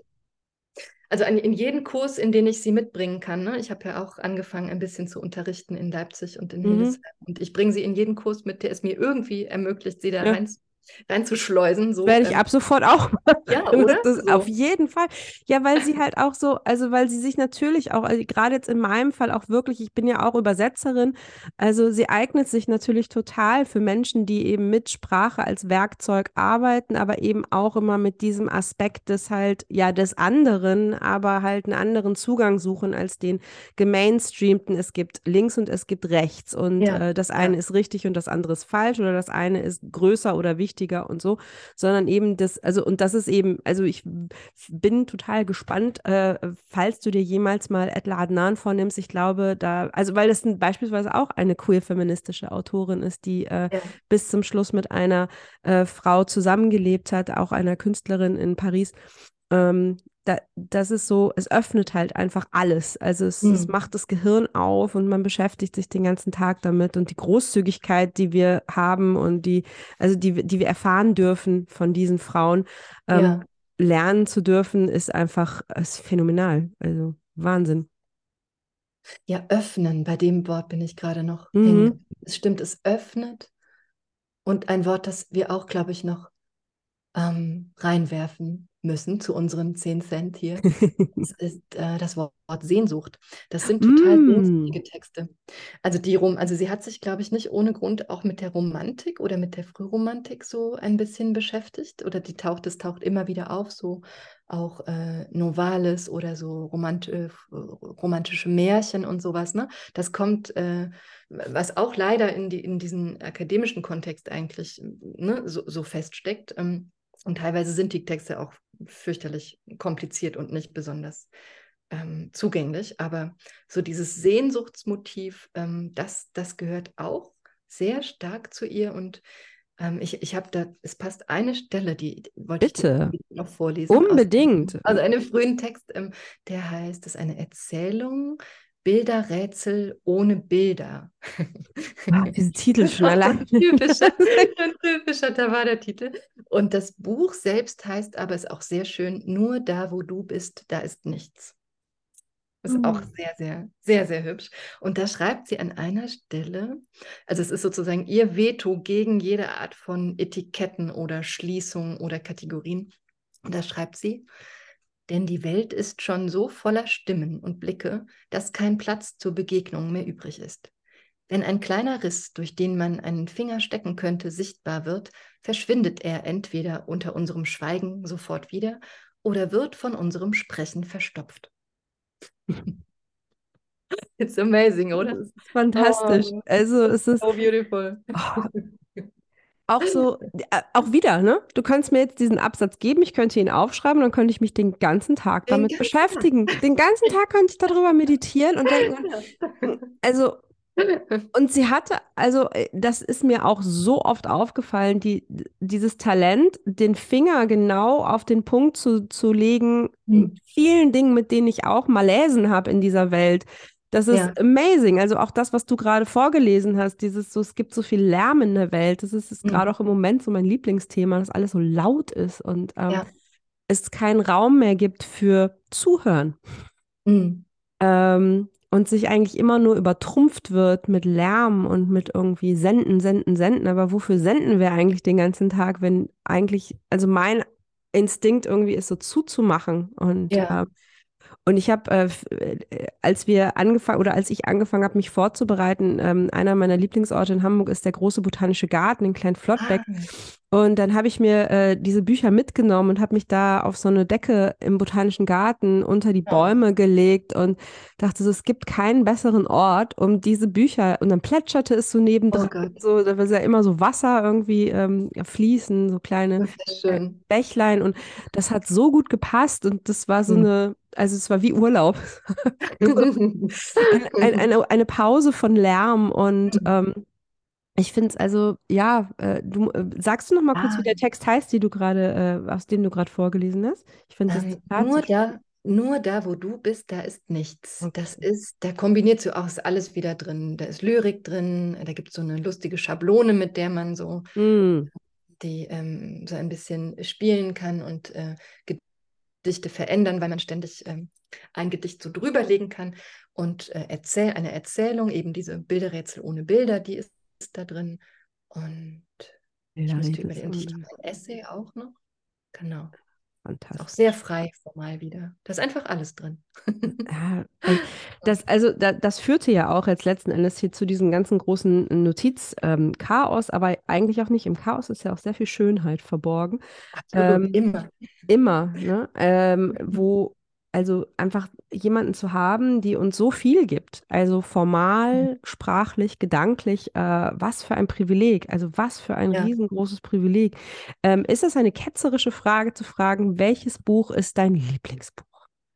Also in, in jeden Kurs, in den ich sie mitbringen kann. Ne? Ich habe ja auch angefangen, ein bisschen zu unterrichten in Leipzig und in Mhm. Hildesheim. Und ich bringe sie in jeden Kurs mit, der es mir irgendwie ermöglicht, sie da Ja. rein, reinzuschleusen. So, werde ich ähm, ab sofort auch machen. ja, oder? Das, So. Auf jeden Fall. Ja, weil sie halt auch so, also weil sie sich natürlich auch, also gerade jetzt in meinem Fall auch wirklich, ich bin ja auch Übersetzerin, also sie eignet sich natürlich total für Menschen, die eben mit Sprache als Werkzeug arbeiten, aber eben auch immer mit diesem Aspekt des halt, ja, des anderen, aber halt einen anderen Zugang suchen als den gemainstreamten. Es gibt links und es gibt rechts und Ja, äh, das ja. eine ist richtig und das andere ist falsch oder das eine ist größer oder wichtiger und so, sondern eben das, also und das ist eben, also ich bin total gespannt, äh, falls du dir jemals mal Edla Adnan vornimmst. Ich glaube, da, also weil das beispielsweise auch eine queer-feministische Autorin ist, die äh, Ja. bis zum Schluss mit einer äh, Frau zusammengelebt hat, auch einer Künstlerin in Paris. Ähm, da, das ist so, es öffnet halt einfach alles. Also es, es Mhm. macht das Gehirn auf und man beschäftigt sich den ganzen Tag damit. Und die Großzügigkeit, die wir haben und die, also die, die wir erfahren dürfen von diesen Frauen, ähm, Ja. lernen zu dürfen, ist einfach ist phänomenal. Also Wahnsinn. Ja, öffnen, bei dem Wort bin ich gerade noch Mhm. Es stimmt, es öffnet. Und ein Wort, das wir auch, glaube ich, noch ähm, reinwerfen müssen zu unseren 10 Cent hier. Das ist äh, das Wort Sehnsucht. Das sind total Mm. sehnsüchtige Texte. Also die Rom, also sie hat sich, glaube ich, nicht ohne Grund auch mit der Romantik oder mit der Frühromantik so ein bisschen beschäftigt. Oder die taucht, es taucht immer wieder auf, so auch äh, Novales oder so romant, äh, romantische Märchen und sowas. Ne? Das kommt, äh, was auch leider in, die, in diesen akademischen Kontext eigentlich ne, so, so feststeckt. Ähm, und teilweise sind die Texte auch fürchterlich kompliziert und nicht besonders ähm, zugänglich. Aber so dieses Sehnsuchtsmotiv, ähm, das, das gehört auch sehr stark zu ihr. Und ähm, ich, ich habe da, es passt eine Stelle, die wollte Bitte. ich noch vorlesen. aus- Unbedingt. Also einen frühen Text, ähm, der heißt, das ist eine Erzählung, Bilderrätsel ohne Bilder. Ah, diese Titel schon allein. typischer, ein typischer, da war der Titel. Und das Buch selbst heißt aber, ist auch sehr schön, nur da, wo du bist, da ist nichts. Ist auch Mhm. sehr, sehr, sehr, sehr hübsch. Und da schreibt sie an einer Stelle, also es ist sozusagen ihr Veto gegen jede Art von Etiketten oder Schließung oder Kategorien. Und da schreibt sie, denn die Welt ist schon so voller Stimmen und Blicke, dass kein Platz zur Begegnung mehr übrig ist. Wenn ein kleiner Riss, durch den man einen Finger stecken könnte, sichtbar wird, verschwindet er entweder unter unserem Schweigen sofort wieder oder wird von unserem Sprechen verstopft. It's amazing, oder? Das ist fantastisch. Oh. Also es ist, So beautiful. oh, auch so, äh, auch wieder, ne? Du könntest mir jetzt diesen Absatz geben, ich könnte ihn aufschreiben, dann könnte ich mich den ganzen Tag Den damit ganzen beschäftigen. Den ganzen Tag könnte ich darüber meditieren und denken, also, und sie hatte, also, äh, das ist mir auch so oft aufgefallen, die, dieses Talent, den Finger genau auf den Punkt zu, zu legen, Hm. vielen Dingen, mit denen ich auch Malaisen habe in dieser Welt. Das ist Ja. amazing. Also auch das, was du gerade vorgelesen hast, dieses so, es gibt so viel Lärm in der Welt. Das ist, ist Mhm. gerade auch im Moment so mein Lieblingsthema, dass alles so laut ist und ähm, Ja. es keinen Raum mehr gibt für Zuhören. Hm. Ähm, und sich eigentlich immer nur übertrumpft wird mit Lärm und mit irgendwie senden, senden, senden. Aber wofür senden wir eigentlich den ganzen Tag, wenn eigentlich, also mein Instinkt irgendwie ist so zuzumachen und Ja. ähm, und ich habe, äh, äh, als wir angefangen oder als ich angefangen habe, mich vorzubereiten, ähm, einer meiner Lieblingsorte in Hamburg ist der große botanische Garten in Klein-Flottbeck. Ah, Und dann habe ich mir äh, diese Bücher mitgenommen und habe mich da auf so eine Decke im botanischen Garten unter die. Bäume gelegt und dachte so, es gibt keinen besseren Ort, um diese Bücher, und dann plätscherte es so nebendran, Oh so, da war ja immer so Wasser irgendwie ähm, fließen, so kleine. Bächlein und das hat so gut gepasst und das war so Hm. eine, also es war wie Urlaub. ein, ein, eine, eine Pause von Lärm und ähm, ich finde es also, ja, äh, du äh, sagst du noch mal kurz, Ah. wie der Text heißt, die du gerade, äh, aus dem du gerade vorgelesen hast? Ich finde das Ähm, nur da, nur da, wo du bist, da ist nichts. Das Okay. ist, da kombiniert so auch ist alles wieder drin. Da ist Lyrik drin, da gibt es so eine lustige Schablone, mit der man so Mm, die ähm, so ein bisschen spielen kann und äh, Gedichte verändern, weil man ständig ähm, ein Gedicht so drüberlegen kann. Und äh, erzähl eine Erzählung, eben diese Bilderrätsel ohne Bilder, die ist, ist da drin. Und ich müsste überlegen, ich glaube, ein Essay auch noch. Genau. Ist auch fantastisch. sehr frei formal wieder. Da ist einfach alles drin. Ja, das, also da, das führte ja auch jetzt letzten Endes hier zu diesem ganzen großen Notiz-Chaos, aber eigentlich auch nicht. Im Chaos ist ja auch sehr viel Schönheit verborgen. Absolut, Ähm, immer. Immer, ne? Ähm, wo, also einfach jemanden zu haben, die uns so viel gibt, also formal, sprachlich, gedanklich, äh, was für ein Privileg, also was für ein Ja. riesengroßes Privileg. Ähm, ist es eine ketzerische Frage zu fragen, welches Buch ist dein Lieblingsbuch?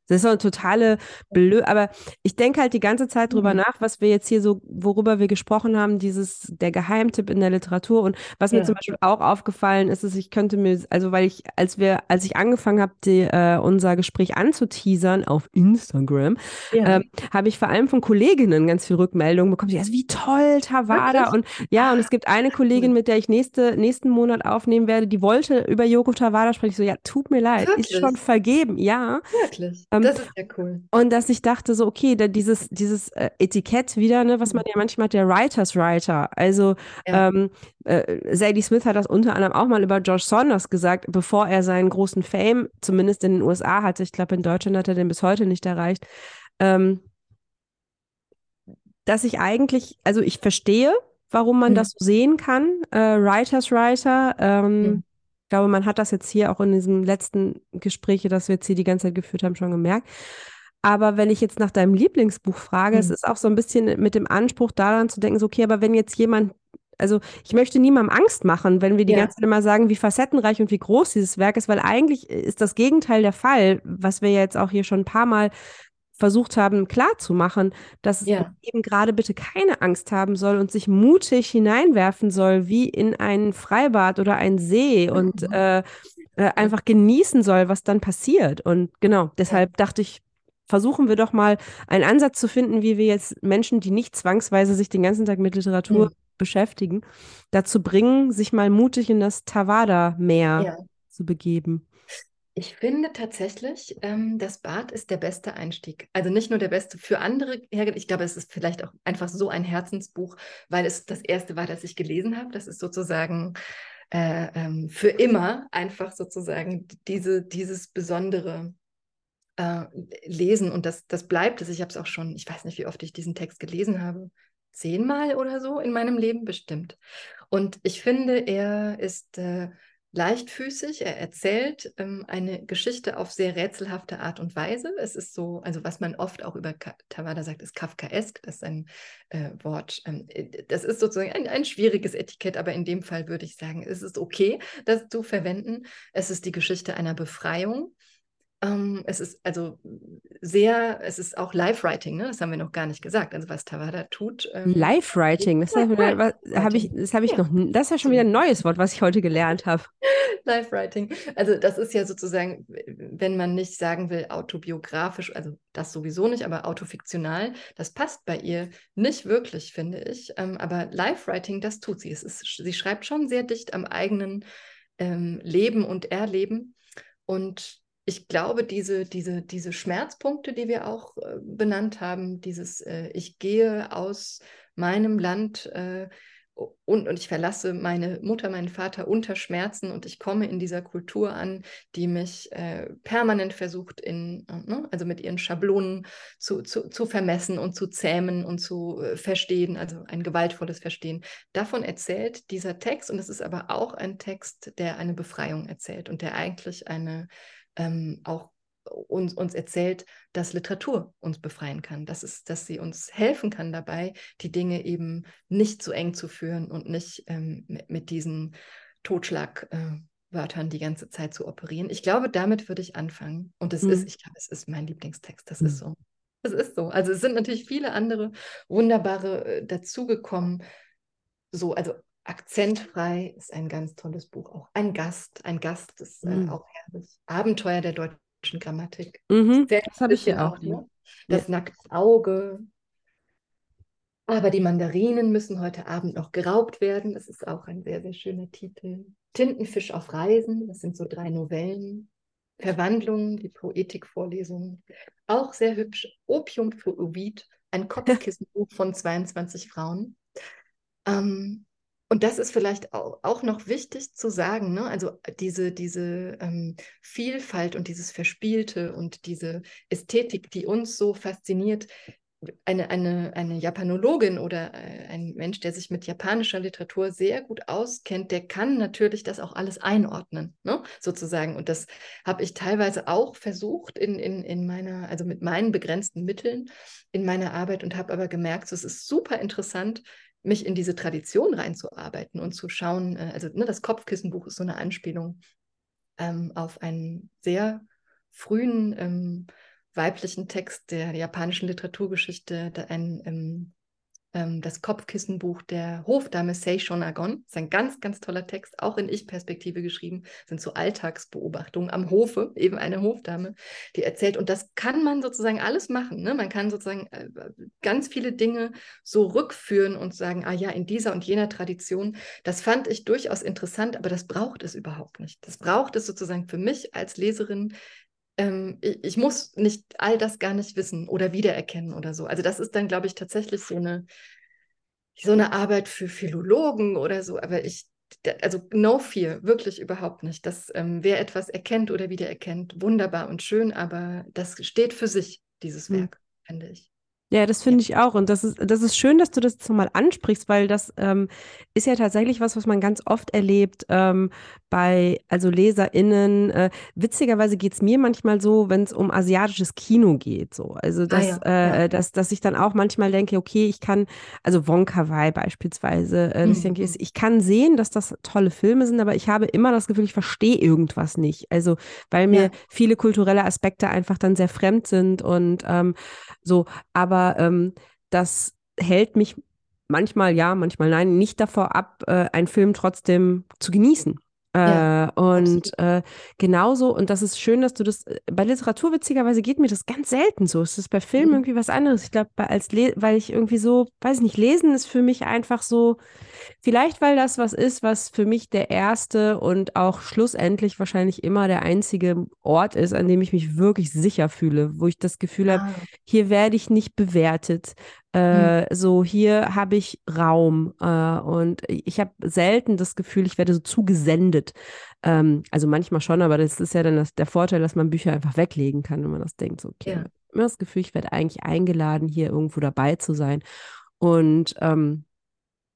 Das ist so eine totale Blö, aber ich denke halt die ganze Zeit drüber Mhm. nach, was wir jetzt hier so, worüber wir gesprochen haben, dieses, der Geheimtipp in der Literatur und was mir Ja. zum Beispiel auch aufgefallen ist, ist, ich könnte mir, also weil ich, als wir, als ich angefangen habe, äh, unser Gespräch anzuteasern auf Instagram, Ja. ähm, habe ich vor allem von Kolleginnen ganz viel Rückmeldungen bekommen. Die, also wie toll, Tawada. Und ja, und es gibt eine Kollegin, cool. mit der ich nächste, nächsten Monat aufnehmen werde, die wollte über Yoko Tawada sprechen. Ich so, ja, tut mir leid, ist Wirklich? schon vergeben, ja. Wirklich. Ähm, das ist ja cool. Und dass ich dachte so, okay, da dieses, dieses äh, Etikett wieder, ne, was man ja manchmal hat, der Writers Writer. Also Ja. ähm, äh, Zadie Smith hat das unter anderem auch mal über George Saunders gesagt, bevor er seinen großen Fame, zumindest in den USA hatte. Ich glaube, in Deutschland hat er den bis heute nicht erreicht. Ähm, dass ich eigentlich, also ich verstehe, warum man Mhm. das so sehen kann, äh, Writers Writer. Ähm, Mhm. Ich glaube, man hat das jetzt hier auch in diesem letzten Gespräch, das wir jetzt hier die ganze Zeit geführt haben, schon gemerkt. Aber wenn ich jetzt nach deinem Lieblingsbuch frage, es Mhm. ist auch so ein bisschen mit dem Anspruch daran zu denken, so, okay, aber wenn jetzt jemand, also ich möchte niemandem Angst machen, wenn wir die Ja. ganze Zeit immer sagen, wie facettenreich und wie groß dieses Werk ist, weil eigentlich ist das Gegenteil der Fall, was wir ja jetzt auch hier schon ein paar Mal versucht haben klarzumachen, dass Ja. eben gerade bitte keine Angst haben soll und sich mutig hineinwerfen soll, wie in ein Freibad oder einen See und Mhm. äh, äh, einfach genießen soll, was dann passiert. Und genau, deshalb dachte ich, versuchen wir doch mal einen Ansatz zu finden, wie wir jetzt Menschen, die nicht zwangsweise sich den ganzen Tag mit Literatur Mhm. beschäftigen, dazu bringen, sich mal mutig in das Tawada-Meer Ja. zu begeben. Ich finde tatsächlich, ähm, das Bad ist der beste Einstieg. Also nicht nur der beste für andere. Ich glaube, es ist vielleicht auch einfach so ein Herzensbuch, weil es das erste war, das ich gelesen habe. Das ist sozusagen äh, ähm, für immer einfach sozusagen diese, dieses besondere äh, Lesen und das, das bleibt es. Ich habe es auch schon, ich weiß nicht, wie oft ich diesen Text gelesen habe. Zehnmal oder so in meinem Leben bestimmt. Und ich finde, er ist äh, leichtfüßig. Er erzählt ähm, eine Geschichte auf sehr rätselhafte Art und Weise. Es ist so, also was man oft auch über Tawada sagt, ist Kafkaesk. Das ist ein äh, Wort, ähm, äh, das ist sozusagen ein, ein schwieriges Etikett, aber in dem Fall würde ich sagen, es ist okay, das zu verwenden. Es ist die Geschichte einer Befreiung. Ähm, es ist also sehr, es ist auch Live-Writing, ne? das haben wir noch gar nicht gesagt. Also was Tawada tut. Ähm, Live-Writing, das habe ich, das ich ja. noch, das ist ja schon wieder ein neues Wort, was ich heute gelernt habe. Live-Writing. Also das ist ja sozusagen, wenn man nicht sagen will autobiografisch, also das sowieso nicht, aber autofiktional, das passt bei ihr nicht wirklich, finde ich. Ähm, aber Live-Writing, das tut sie. Es ist, sie schreibt schon sehr dicht am eigenen ähm, Leben und Erleben. Und ich glaube, diese, diese, diese Schmerzpunkte, die wir auch äh, benannt haben, dieses äh, Ich gehe aus meinem Land äh, und, und ich verlasse meine Mutter, meinen Vater unter Schmerzen und ich komme in dieser Kultur an, die mich äh, permanent versucht, in, ne, also mit ihren Schablonen zu, zu, zu vermessen und zu zähmen und zu äh, verstehen, also ein gewaltvolles Verstehen. Davon erzählt dieser Text und es ist aber auch ein Text, der eine Befreiung erzählt und der eigentlich eine ähm, auch uns, uns erzählt, dass Literatur uns befreien kann, dass, es, dass sie uns helfen kann dabei, die Dinge eben nicht zu eng zu führen und nicht ähm, mit, mit, diesen Totschlagwörtern äh, die ganze Zeit zu operieren. Ich glaube, damit würde ich anfangen. Und es mhm. ist, ich glaube, es ist mein Lieblingstext. Das mhm. ist so. Das ist so. Also es sind natürlich viele andere wunderbare äh, dazugekommen. So, also Akzentfrei ist ein ganz tolles Buch. Auch ein Gast, ein Gast ist äh, mhm. auch herrlich. Abenteuer der deutschen Grammatik. Mhm, das habe ich hier auch. Ne? Das ja. nackte Auge. Aber die Mandarinen müssen heute Abend noch geraubt werden. Das ist auch ein sehr, sehr schöner Titel. Tintenfisch auf Reisen, das sind so drei Novellen. Verwandlungen, die Poetikvorlesungen. Auch sehr hübsch. Opium für Ovid, ein Kopfkissenbuch von 22 Frauen. Ähm, und das ist vielleicht auch, noch wichtig zu sagen, ne? also diese, diese ähm, Vielfalt und dieses Verspielte und diese Ästhetik, die uns so fasziniert, eine, eine, eine Japanologin oder äh, ein Mensch, der sich mit japanischer Literatur sehr gut auskennt, der kann natürlich das auch alles einordnen, ne? sozusagen. Und das habe ich teilweise auch versucht in, in, in meiner, also mit meinen begrenzten Mitteln in meiner Arbeit und habe aber gemerkt, es ist super interessant, mich in diese Tradition reinzuarbeiten und zu schauen, äh, also ne, das Kopfkissenbuch ist so eine Anspielung ähm, auf einen sehr frühen ähm, weiblichen Text der japanischen Literaturgeschichte, ein ähm, ähm, das Kopfkissenbuch der Hofdame Seishon Agon. Das ist ein ganz, ganz toller Text, auch in Ich-Perspektive geschrieben. Das sind so Alltagsbeobachtungen am Hofe, eben eine Hofdame, die erzählt. Und das kann man sozusagen alles machen. Ne? Man kann sozusagen äh, ganz viele Dinge so rückführen und sagen, ah ja, in dieser und jener Tradition. Das fand ich durchaus interessant, aber das braucht es überhaupt nicht. Das braucht es sozusagen für mich als Leserin ähm, ich, ich, muss nicht all das gar nicht wissen oder wiedererkennen oder so. Also das ist dann, glaube ich, tatsächlich so eine, so eine Arbeit für Philologen oder so. Aber ich, also no fear, wirklich überhaupt nicht. Dass ähm, wer etwas erkennt oder wiedererkennt, wunderbar und schön, aber das steht für sich, dieses hm. Werk, mhm. finde ich. Ja, das finde ich auch. Und das ist, das ist schön, dass du das jetzt nochmal ansprichst, weil das ähm, ist ja tatsächlich was, was man ganz oft erlebt ähm, bei also LeserInnen. Äh, witzigerweise geht es mir manchmal so, wenn es um asiatisches Kino geht. So. Also dass, ah, ja. äh, ja. dass, dass ich dann auch manchmal denke, okay, ich kann, also Wonka Wai beispielsweise, äh, mhm. ich denke, ich kann sehen, dass das tolle Filme sind, aber ich habe immer das Gefühl, ich verstehe irgendwas nicht. Also weil mir ja. viele kulturelle Aspekte einfach dann sehr fremd sind und ähm, so, aber ähm, das hält mich manchmal ja, manchmal nein, nicht davor ab, äh, einen Film trotzdem zu genießen. Ja, äh, und äh, genauso, und das ist schön, dass du das, äh, bei Literatur witzigerweise geht mir das ganz selten so. Es ist bei Filmen mhm. irgendwie was anderes. Ich glaube, als weil ich irgendwie so, weiß ich nicht, lesen ist für mich einfach so, vielleicht weil das was ist, was für mich der erste und auch schlussendlich wahrscheinlich immer der einzige Ort ist, an dem ich mich wirklich sicher fühle, wo ich das Gefühl ah. habe, hier werde ich nicht bewertet. Äh, hm. So, hier habe ich Raum äh, und ich habe selten das Gefühl, ich werde so zugesendet. Ähm, also manchmal schon, aber das ist ja dann das, der Vorteil, dass man Bücher einfach weglegen kann, wenn man das denkt. So, okay, ja. immer das Gefühl, ich werde eigentlich eingeladen, hier irgendwo dabei zu sein. Und ähm,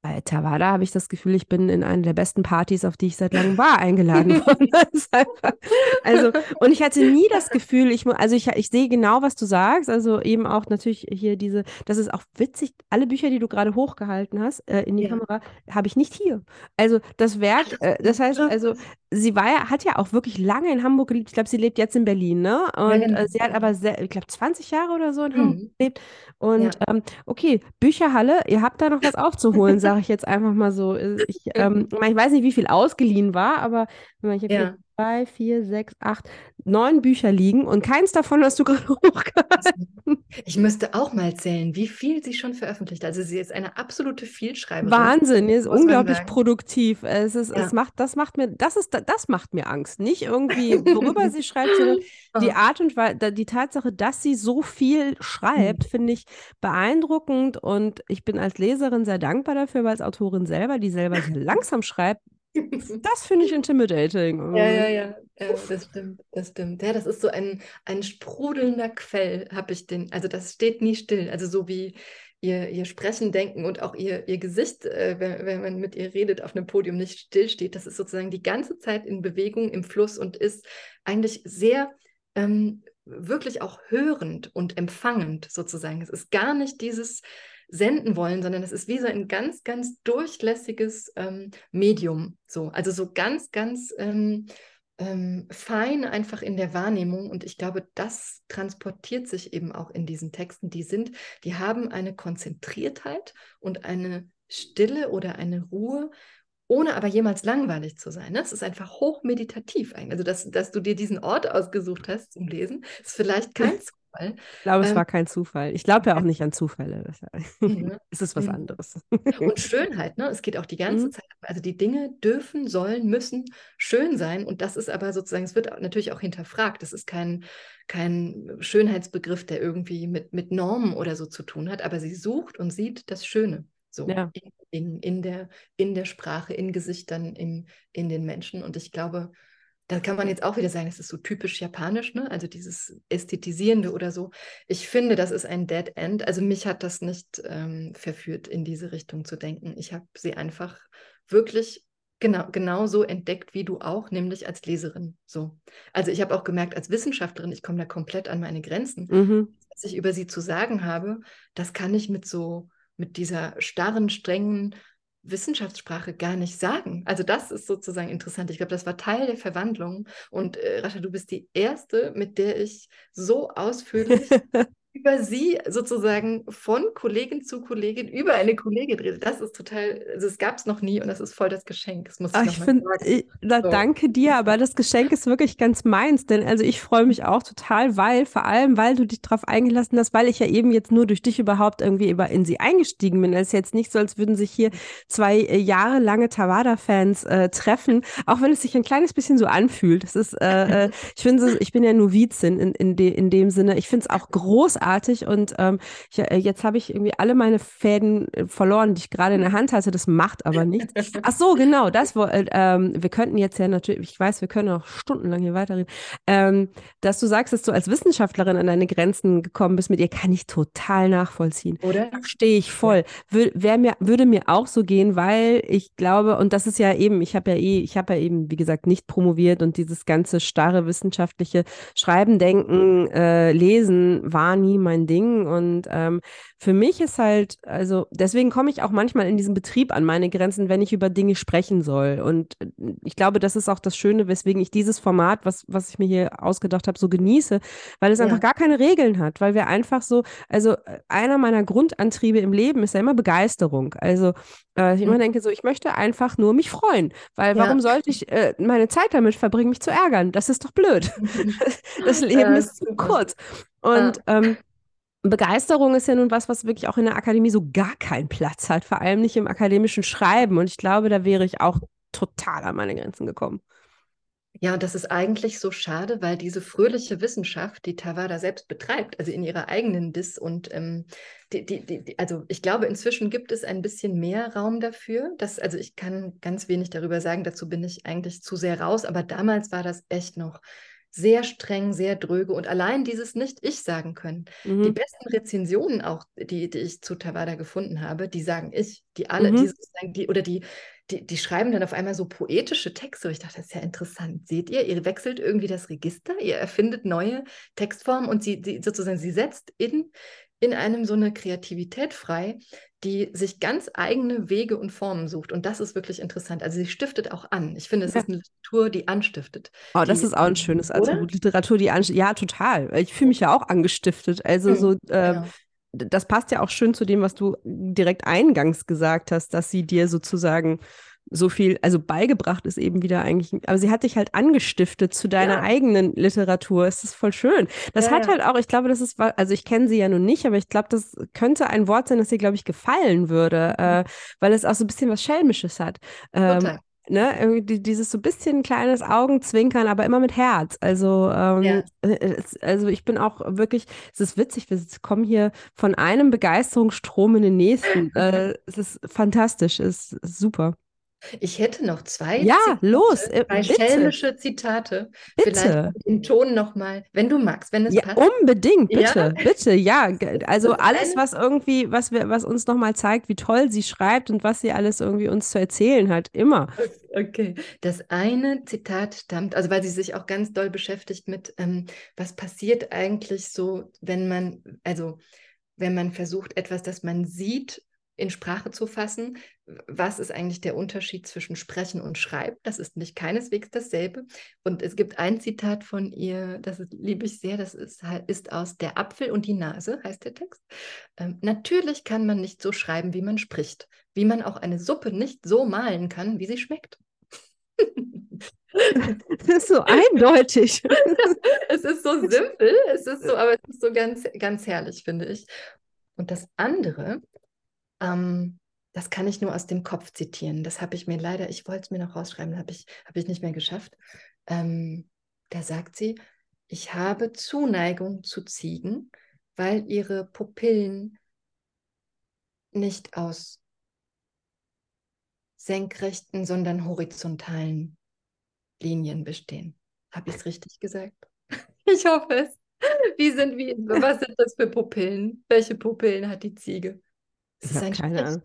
Bei Tawada habe ich das Gefühl, ich bin in eine der besten Partys, auf die ich seit langem war, eingeladen worden. also, und ich hatte nie das Gefühl, ich, also ich, ich sehe genau, was du sagst. Also eben auch natürlich hier diese, das ist auch witzig, alle Bücher, die du gerade hochgehalten hast äh, in die ja. Kamera, habe ich nicht hier. Also das Werk, äh, das heißt, also sie war ja, hat ja auch wirklich lange in Hamburg gelebt. Ich glaube, sie lebt jetzt in Berlin, ne? Und ja, genau. äh, sie hat aber, sehr, ich glaube, 20 Jahre oder so in Hamburg mhm. gelebt. Und ja. ähm, okay, Bücherhalle, ihr habt da noch was aufzuholen, sage ich jetzt einfach mal so. Äh, ich, ähm, ich weiß nicht, wie viel ausgeliehen war, aber wenn man hier ja. Zwei, vier, sechs, acht, neun Bücher liegen und keins davon hast du gerade hochgehalten. Ich müsste auch mal zählen, wie viel sie schon veröffentlicht. Also sie ist eine absolute Vielschreiberin. Wahnsinn, sie ist unglaublich produktiv. Es ist, ja. es macht, das macht mir, das ist, das macht mir Angst. Nicht irgendwie, worüber sie schreibt, sondern die Art und Weise, die Tatsache, dass sie so viel schreibt, mhm. finde ich beeindruckend und ich bin als Leserin sehr dankbar dafür, weil als Autorin selber, die selber sehr langsam schreibt, das finde ich intimidating. Ja, ja, ja, ja, das stimmt, das stimmt. Ja, das ist so ein, ein sprudelnder Quell, habe ich den, also das steht nie still. Also so wie ihr, ihr Sprechen, Denken und auch ihr, ihr Gesicht, äh, wenn, wenn man mit ihr redet, auf einem Podium nicht still steht. Das ist sozusagen die ganze Zeit in Bewegung, im Fluss und ist eigentlich sehr ähm, wirklich auch hörend und empfangend sozusagen. Es ist gar nicht dieses senden wollen, sondern es ist wie so ein ganz, ganz durchlässiges ähm, Medium. So. Also so ganz, ganz ähm, ähm, fein einfach in der Wahrnehmung. Und ich glaube, das transportiert sich eben auch in diesen Texten. Die sind, die haben eine Konzentriertheit und eine Stille oder eine Ruhe, ohne aber jemals langweilig zu sein. Ne? Es ist einfach hochmeditativ. Also, dass, dass du dir diesen Ort ausgesucht hast zum Lesen, ist vielleicht kein Zufall. Ich glaube, es ähm, war kein Zufall. Ich glaube ja auch nicht an Zufälle. Mhm. es ist was mhm. anderes. Und Schönheit, ne? Es geht auch die ganze mhm. Zeit. Also die Dinge dürfen, sollen, müssen schön sein. Und das ist aber sozusagen, es wird natürlich auch hinterfragt. Das ist kein, kein Schönheitsbegriff, der irgendwie mit, mit Normen oder so zu tun hat, aber sie sucht und sieht das Schöne. So ja. in, in, der, in der Sprache, in Gesichtern, in, in den Menschen. Und ich glaube, da kann man jetzt auch wieder sagen, es ist so typisch japanisch, ne? also dieses Ästhetisierende oder so. Ich finde, das ist ein Dead End. Also mich hat das nicht ähm, verführt, in diese Richtung zu denken. Ich habe sie einfach wirklich genau, genau so entdeckt wie du auch, nämlich als Leserin. So. Also ich habe auch gemerkt, als Wissenschaftlerin, ich komme da komplett an meine Grenzen. Mhm. Was ich über sie zu sagen habe, das kann ich mit so, mit dieser starren, strengen Wissenschaftssprache gar nicht sagen. Also das ist sozusagen interessant. Ich glaube, das war Teil der Verwandlung. Und äh, Rascha, du bist die erste, mit der ich so ausführlich über sie sozusagen von Kollegin zu Kollegin über eine Kollegin redet. Das ist total, also es gab es noch nie und das ist voll das Geschenk. Das muss ich, Ach, ich find, ich, na, so. Danke dir, aber das Geschenk ist wirklich ganz meins, denn also ich freue mich auch total, weil, vor allem, weil du dich darauf eingelassen hast, weil ich ja eben jetzt nur durch dich überhaupt irgendwie über in sie eingestiegen bin. Es ist jetzt nicht so, als würden sich hier zwei äh, jahrelange Tawada-Fans äh, treffen, auch wenn es sich ein kleines bisschen so anfühlt. Das ist, äh, äh ich finde, ich bin ja Novizin in, in, de, in dem Sinne. Ich finde es auch großartig großartig und ähm, ich, äh, jetzt habe ich irgendwie alle meine Fäden äh, verloren, die ich gerade in der Hand hatte. Das macht aber nichts. Ach so, genau, das äh, ähm, wir könnten jetzt ja natürlich, ich weiß, wir können auch stundenlang hier weiterreden, ähm, dass du sagst, dass du als Wissenschaftlerin an deine Grenzen gekommen bist, mit ihr kann ich total nachvollziehen. Oder? Stehe ich voll. Wür, mir, würde mir auch so gehen, weil ich glaube, und das ist ja eben, ich habe ja eh, ich habe ja eben, wie gesagt, nicht promoviert und dieses ganze starre wissenschaftliche Schreiben, Denken, äh, Lesen war nie nie mein Ding. Und ähm, für mich ist halt, also deswegen komme ich auch manchmal in diesem Betrieb an meine Grenzen, wenn ich über Dinge sprechen soll. Und äh, ich glaube, das ist auch das Schöne, weswegen ich dieses Format, was, was ich mir hier ausgedacht habe, so genieße, weil es ja. einfach gar keine Regeln hat, weil wir einfach so, also äh, einer meiner Grundantriebe im Leben ist ja immer Begeisterung. Also äh, ich immer mhm. denke so, ich möchte einfach nur mich freuen, weil ja. warum sollte ich äh, meine Zeit damit verbringen, mich zu ärgern? Das ist doch blöd. das Leben ist zu kurz. Und ja. ähm, Begeisterung ist ja nun was, was wirklich auch in der Akademie so gar keinen Platz hat, vor allem nicht im akademischen Schreiben. Und ich glaube, da wäre ich auch total an meine Grenzen gekommen. Ja, und das ist eigentlich so schade, weil diese fröhliche Wissenschaft, die Tawada selbst betreibt, also in ihrer eigenen Dis und ähm, die, die, die, also ich glaube, inzwischen gibt es ein bisschen mehr Raum dafür. Dass, also ich kann ganz wenig darüber sagen, dazu bin ich eigentlich zu sehr raus, aber damals war das echt noch sehr streng, sehr dröge und allein dieses Nicht-Ich sagen können. Mhm. Die besten Rezensionen auch, die, die ich zu Tawada gefunden habe, die sagen ich, die alle, mhm. die, die, oder die, die, die schreiben dann auf einmal so poetische Texte. Ich dachte, das ist ja interessant. Seht ihr, ihr wechselt irgendwie das Register, ihr erfindet neue Textformen und sie, sie sozusagen, sie setzt in, in einem so eine Kreativität frei, die sich ganz eigene Wege und Formen sucht. Und das ist wirklich interessant. Also sie stiftet auch an. Ich finde, es ja. ist eine Literatur, die anstiftet. Oh, das ist auch ein schönes Attribut. Literatur, die anstiftet. Ja, total. Ich fühle mich ja auch angestiftet. Also mhm. so. Äh, ja. Das passt ja auch schön zu dem, was du direkt eingangs gesagt hast, dass sie dir sozusagen so viel, also beigebracht ist eben wieder eigentlich, aber sie hat dich halt angestiftet zu deiner ja. eigenen Literatur. Es ist voll schön. Das ja, hat halt auch, ich glaube, das ist, also ich kenne sie ja nun nicht, aber ich glaube, das könnte ein Wort sein, das ihr, glaube ich, gefallen würde, mhm. äh, weil es auch so ein bisschen was Schelmisches hat. Ähm, ne, irgendwie dieses so ein bisschen kleines Augenzwinkern, aber immer mit Herz. Also, ähm, ja. Äh, es, also ich bin auch wirklich, es ist witzig, wir kommen hier von einem Begeisterungsstrom in den nächsten. äh, es ist fantastisch, es ist super. Ich hätte noch zwei. Ja, Zitate, los. Äh, zwei bitte. schelmische Zitate. Bitte. Vielleicht den Ton nochmal, wenn du magst, wenn es ja, passt. Unbedingt, bitte, ja? bitte, ja. Also alles, was irgendwie, was wir, was uns nochmal zeigt, wie toll sie schreibt und was sie alles irgendwie uns zu erzählen hat, immer. Okay. Das eine Zitat stammt, also weil sie sich auch ganz doll beschäftigt mit, ähm, was passiert eigentlich so, wenn man, also wenn man versucht, etwas, das man sieht, in Sprache zu fassen. Was ist eigentlich der Unterschied zwischen Sprechen und Schreiben? Das ist nicht keineswegs dasselbe. Und es gibt ein Zitat von ihr, das ist, liebe ich sehr, das ist, ist aus Der Apfel und die Nase, heißt der Text. Ähm, natürlich kann man nicht so schreiben, wie man spricht, wie man auch eine Suppe nicht so malen kann, wie sie schmeckt. Das ist so eindeutig. es ist so simpel, es ist so, aber es ist so ganz, ganz herrlich, finde ich. Und das andere, ähm, das kann ich nur aus dem Kopf zitieren. Das habe ich mir leider, ich wollte es mir noch rausschreiben, habe ich, hab ich nicht mehr geschafft. Ähm, da sagt sie, ich habe Zuneigung zu Ziegen, weil ihre Pupillen nicht aus senkrechten, sondern horizontalen Linien bestehen. Habe ich es richtig gesagt? Ich hoffe es. Wie sind, wie, was sind das für Pupillen? Welche Pupillen hat die Ziege? Ich habe keine Ahnung.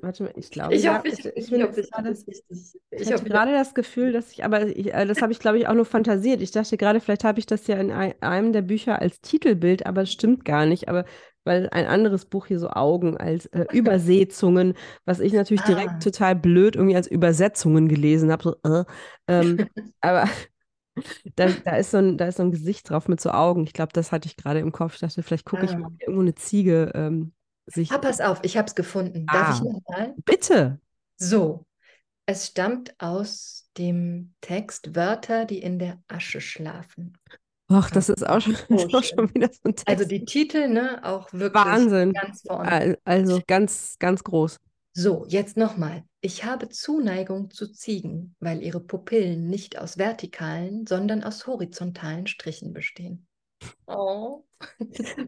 Warte mal, ich glaube, ich ja, hoffe, ich, ich, ich, ich hoffe, ich gerade, richtig. Ich, ich hatte gerade das Gefühl, dass ich, aber ich, äh, das habe ich, glaube ich, auch nur fantasiert. Ich dachte gerade, vielleicht habe ich das ja in einem der Bücher als Titelbild, aber es stimmt gar nicht. Aber weil ein anderes Buch hier so Augen als äh, Übersetzungen, was ich natürlich ah. direkt total blöd irgendwie als Übersetzungen gelesen habe. So, äh, ähm, aber da, da, ist so ein, da ist so ein Gesicht drauf mit so Augen. Ich glaube, das hatte ich gerade im Kopf. Ich dachte, vielleicht gucke ah. ich mal irgendwo eine Ziege ähm, sich. Ah, pass auf, ich habe es gefunden. Darf ah, ich nochmal? Bitte. So, es stammt aus dem Text Wörter, die in der Asche schlafen. Ach, das ist auch schon, oh, auch schon wieder so ein Text. Also die Titel, ne, auch wirklich Wahnsinn. ganz vorne. Also ganz, ganz groß. So, jetzt nochmal. Ich habe Zuneigung zu Ziegen, weil ihre Pupillen nicht aus vertikalen, sondern aus horizontalen Strichen bestehen. Oh.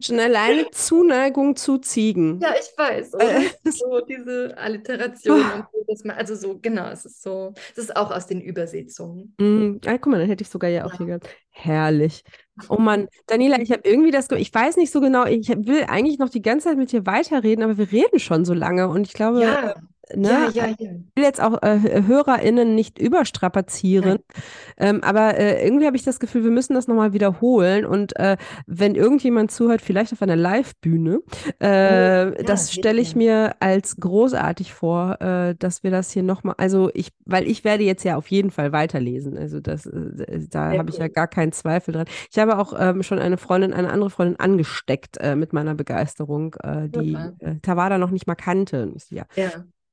Schon alleine Zuneigung zu Ziegen. Ja, ich weiß. Oder? so diese Alliteration und so, dass man, also so, genau, es ist so, es ist auch aus den Übersetzungen. Mm, ah, guck mal, dann hätte ich sogar ja auch ja. hier gehabt. Herrlich. Oh Mann, Daniela, ich habe irgendwie das, ich weiß nicht so genau, ich will eigentlich noch die ganze Zeit mit dir weiterreden, aber wir reden schon so lange und ich glaube, ja. Ne? Ja, ja, ja. Ich will jetzt auch äh, HörerInnen nicht überstrapazieren, ähm, aber äh, irgendwie habe ich das Gefühl, wir müssen das nochmal wiederholen und äh, wenn irgendjemand zuhört, vielleicht auf einer Live-Bühne, äh, oh, ja, das stelle ich mir als großartig vor, äh, dass wir das hier nochmal, also ich, weil ich werde jetzt ja auf jeden Fall weiterlesen, also das, äh, da habe ich ja gar keinen Zweifel dran. Ich habe auch ähm, schon eine Freundin, eine andere Freundin angesteckt mit meiner Begeisterung, die Tawada noch nicht mal kannte. Ja. ja.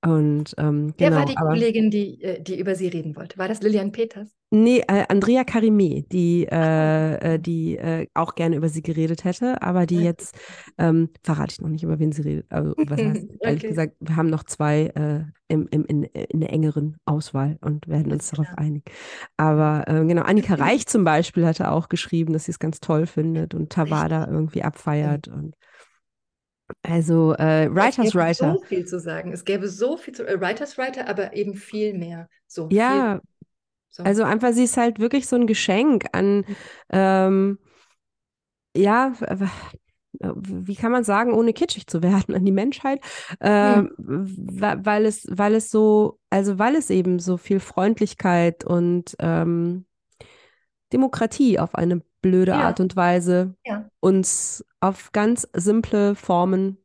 Und ähm, Wer genau, war die aber, Kollegin, die, äh, die über sie reden wollte? War das Lilian Peters? Nee, äh, Andrea Carimé, die, äh, äh, die äh, auch gerne über sie geredet hätte, aber die jetzt, ähm, verrate ich noch nicht, über wen sie redet. Also, was heißt, okay. ehrlich gesagt, wir haben noch zwei äh, im, im, in, in der engeren Auswahl und werden uns darauf einigen. Aber genau, Annika Reich zum Beispiel hatte auch geschrieben, dass sie es ganz toll findet und Tawada irgendwie abfeiert. Und also äh, Writers es gäbe Writer. so viel zu sagen. Es gäbe so viel zu äh, Writers Writer, aber eben viel mehr. So ja, So. Also einfach, sie ist halt wirklich so ein Geschenk an, ähm, ja, wie kann man sagen, ohne kitschig zu werden an die Menschheit, ähm, weil es, weil es so, also weil es eben so viel Freundlichkeit und ähm, Demokratie auf eine blöde Ja. Art und Weise Ja. uns auf ganz simple Formen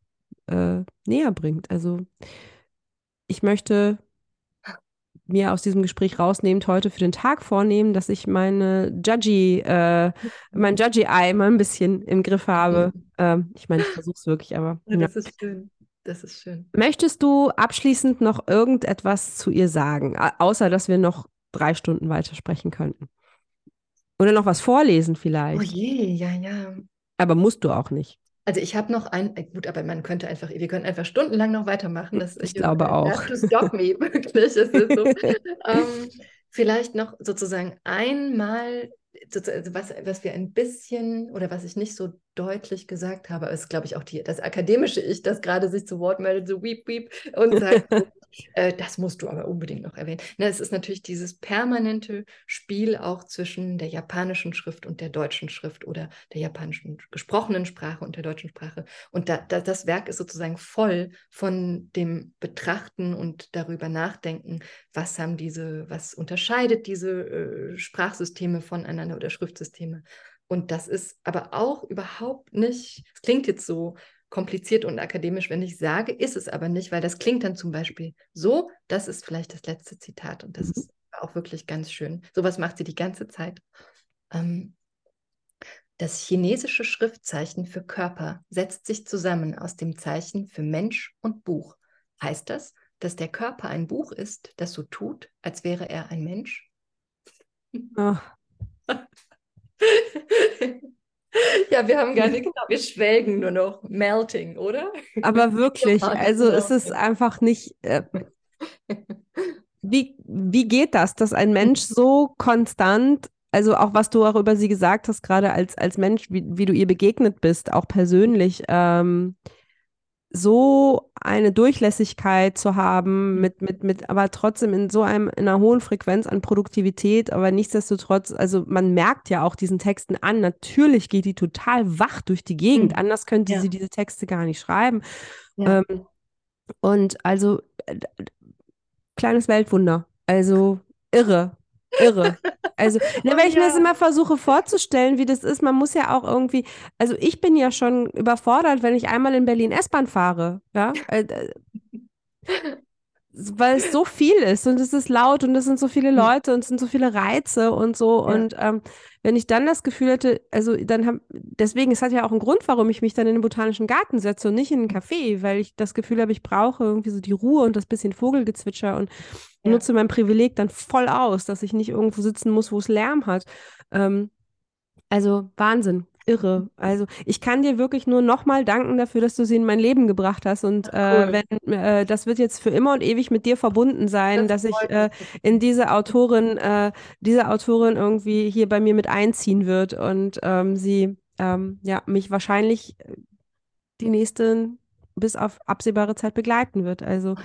äh, näher bringt. Also ich möchte mir aus diesem Gespräch rausnehmend heute für den Tag vornehmen, dass ich meine Judgy, äh, mein Judgy-Eye mal ein bisschen im Griff habe. Ähm, ich meine, ich versuche es wirklich, aber Ja, ja. das ist schön. Das ist schön. Möchtest du abschließend noch irgendetwas zu ihr sagen, außer dass wir noch drei Stunden weitersprechen könnten? Oder noch was vorlesen Oh vielleicht? je, ja, ja. Aber musst du auch nicht. Also ich habe noch ein, äh, gut, aber man könnte einfach, wir können einfach stundenlang noch weitermachen. Das, Ich glaube auch. have to stop me, wirklich. So. ähm, vielleicht noch sozusagen einmal, sozusagen, was, was wir ein bisschen oder was ich nicht so deutlich gesagt habe, ist, glaube ich, auch die, das akademische Ich, das gerade sich zu Wort meldet, so weep, weep und sagt, äh, das musst du aber unbedingt noch erwähnen. Na, es ist natürlich dieses permanente Spiel auch zwischen der japanischen Schrift und der deutschen Schrift oder der japanischen gesprochenen Sprache und der deutschen Sprache. Und da, da, das Werk ist sozusagen voll von dem Betrachten und darüber nachdenken, was haben diese, was unterscheidet diese äh, Sprachsysteme voneinander oder Schriftsysteme. Und das ist aber auch überhaupt nicht, es klingt jetzt so kompliziert und akademisch, wenn ich sage, ist es aber nicht, weil das klingt dann zum Beispiel so, das ist vielleicht das letzte Zitat und das Mhm. ist auch wirklich ganz schön. Sowas macht sie die ganze Zeit. Ähm, das chinesische Schriftzeichen für Körper setzt sich zusammen aus dem Zeichen für Mensch und Buch. Heißt das, dass der Körper ein Buch ist, das so tut, als wäre er ein Mensch? Ach, ja, wir haben gar nicht, genau, wir schwelgen nur noch. Melting, oder? aber wirklich, also es ist Melting. einfach nicht. Äh, wie, wie geht das, dass ein Mensch so konstant, also auch was du auch über sie gesagt hast, gerade als, als Mensch, wie, wie du ihr begegnet bist, auch persönlich, ähm, so eine Durchlässigkeit zu haben, mit, mit, mit, aber trotzdem in so einem, in einer hohen Frequenz an Produktivität, aber nichtsdestotrotz, also man merkt ja auch diesen Texten an, natürlich geht die total wach durch die Gegend, Mhm. anders könnte Ja. sie diese Texte gar nicht schreiben. Ja. Ähm, und also äh, kleines Weltwunder. Also irre, irre. Also, ne, Oh wenn ich mir das immer versuche vorzustellen, wie das ist, man muss ja auch irgendwie, also ich bin ja schon überfordert, wenn ich einmal in Berlin S-Bahn fahre, ja, äh, äh, weil es so viel ist und es ist laut und es sind so viele Leute und es sind so viele Reize und so Ja. und ähm, wenn ich dann das Gefühl hätte, also dann haben, deswegen, es hat ja auch einen Grund, warum ich mich dann in den Botanischen Garten setze und nicht in einen Café, weil ich das Gefühl habe, ich brauche irgendwie so die Ruhe und das bisschen Vogelgezwitscher und Ja. nutze mein Privileg dann voll aus, dass ich nicht irgendwo sitzen muss, wo es Lärm hat. Ähm, also Wahnsinn, irre. Also ich kann dir wirklich nur nochmal danken dafür, dass du sie in mein Leben gebracht hast und Cool. äh, wenn äh, das wird jetzt für immer und ewig mit dir verbunden sein, Das dass ich äh, in diese Autorin, äh, diese Autorin irgendwie hier bei mir mit einziehen wird und ähm, sie ähm, ja mich wahrscheinlich die nächsten bis auf absehbare Zeit begleiten wird. Also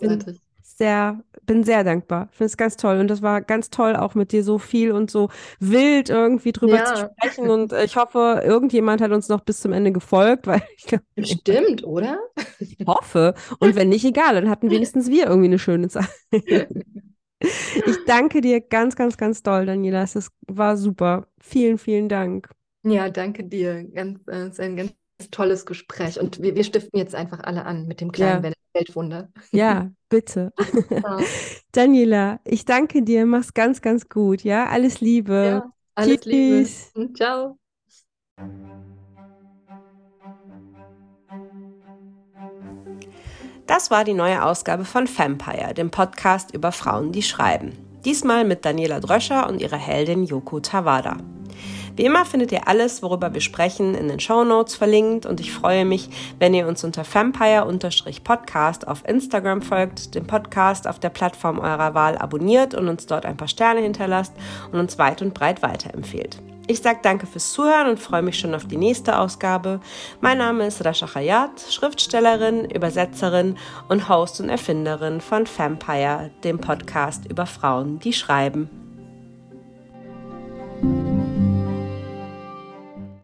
bin Großartig. Sehr, bin sehr dankbar. Ich finde es ganz toll und das war ganz toll, auch mit dir so viel und so wild irgendwie drüber zu Ja. sprechen und äh, ich hoffe, irgendjemand hat uns noch bis zum Ende gefolgt, weil ich glaub, Bestimmt, oder? ich hoffe und wenn nicht, egal, dann hatten wenigstens wir irgendwie eine schöne Zeit. Ich danke dir ganz, ganz, ganz doll, Daniela. Es war super. Vielen, vielen Dank. Ja, danke dir. Ganz, äh, ein ganz tolles Gespräch. Und wir, wir stiften jetzt einfach alle an mit dem kleinen Ja. Wel- Weltwunder. Ja, bitte. Ja, Daniela, ich danke dir. Mach's ganz, ganz gut. Ja, alles Liebe. ja, alles Liebe. Tschüss. Und ciao. Das war die neue Ausgabe von Vampire, dem Podcast über Frauen, die schreiben. Diesmal mit Daniela Dröscher und ihrer Heldin Yoko Tawada. Wie immer findet ihr alles, worüber wir sprechen, in den Shownotes verlinkt und ich freue mich, wenn ihr uns unter Vampire-Podcast auf Instagram folgt, den Podcast auf der Plattform eurer Wahl abonniert und uns dort ein paar Sterne hinterlasst und uns weit und breit weiterempfehlt. Ich sage danke fürs Zuhören und freue mich schon auf die nächste Ausgabe. Mein Name ist Rasha Hayat, Schriftstellerin, Übersetzerin und Host und Erfinderin von Vampire, dem Podcast über Frauen, die schreiben.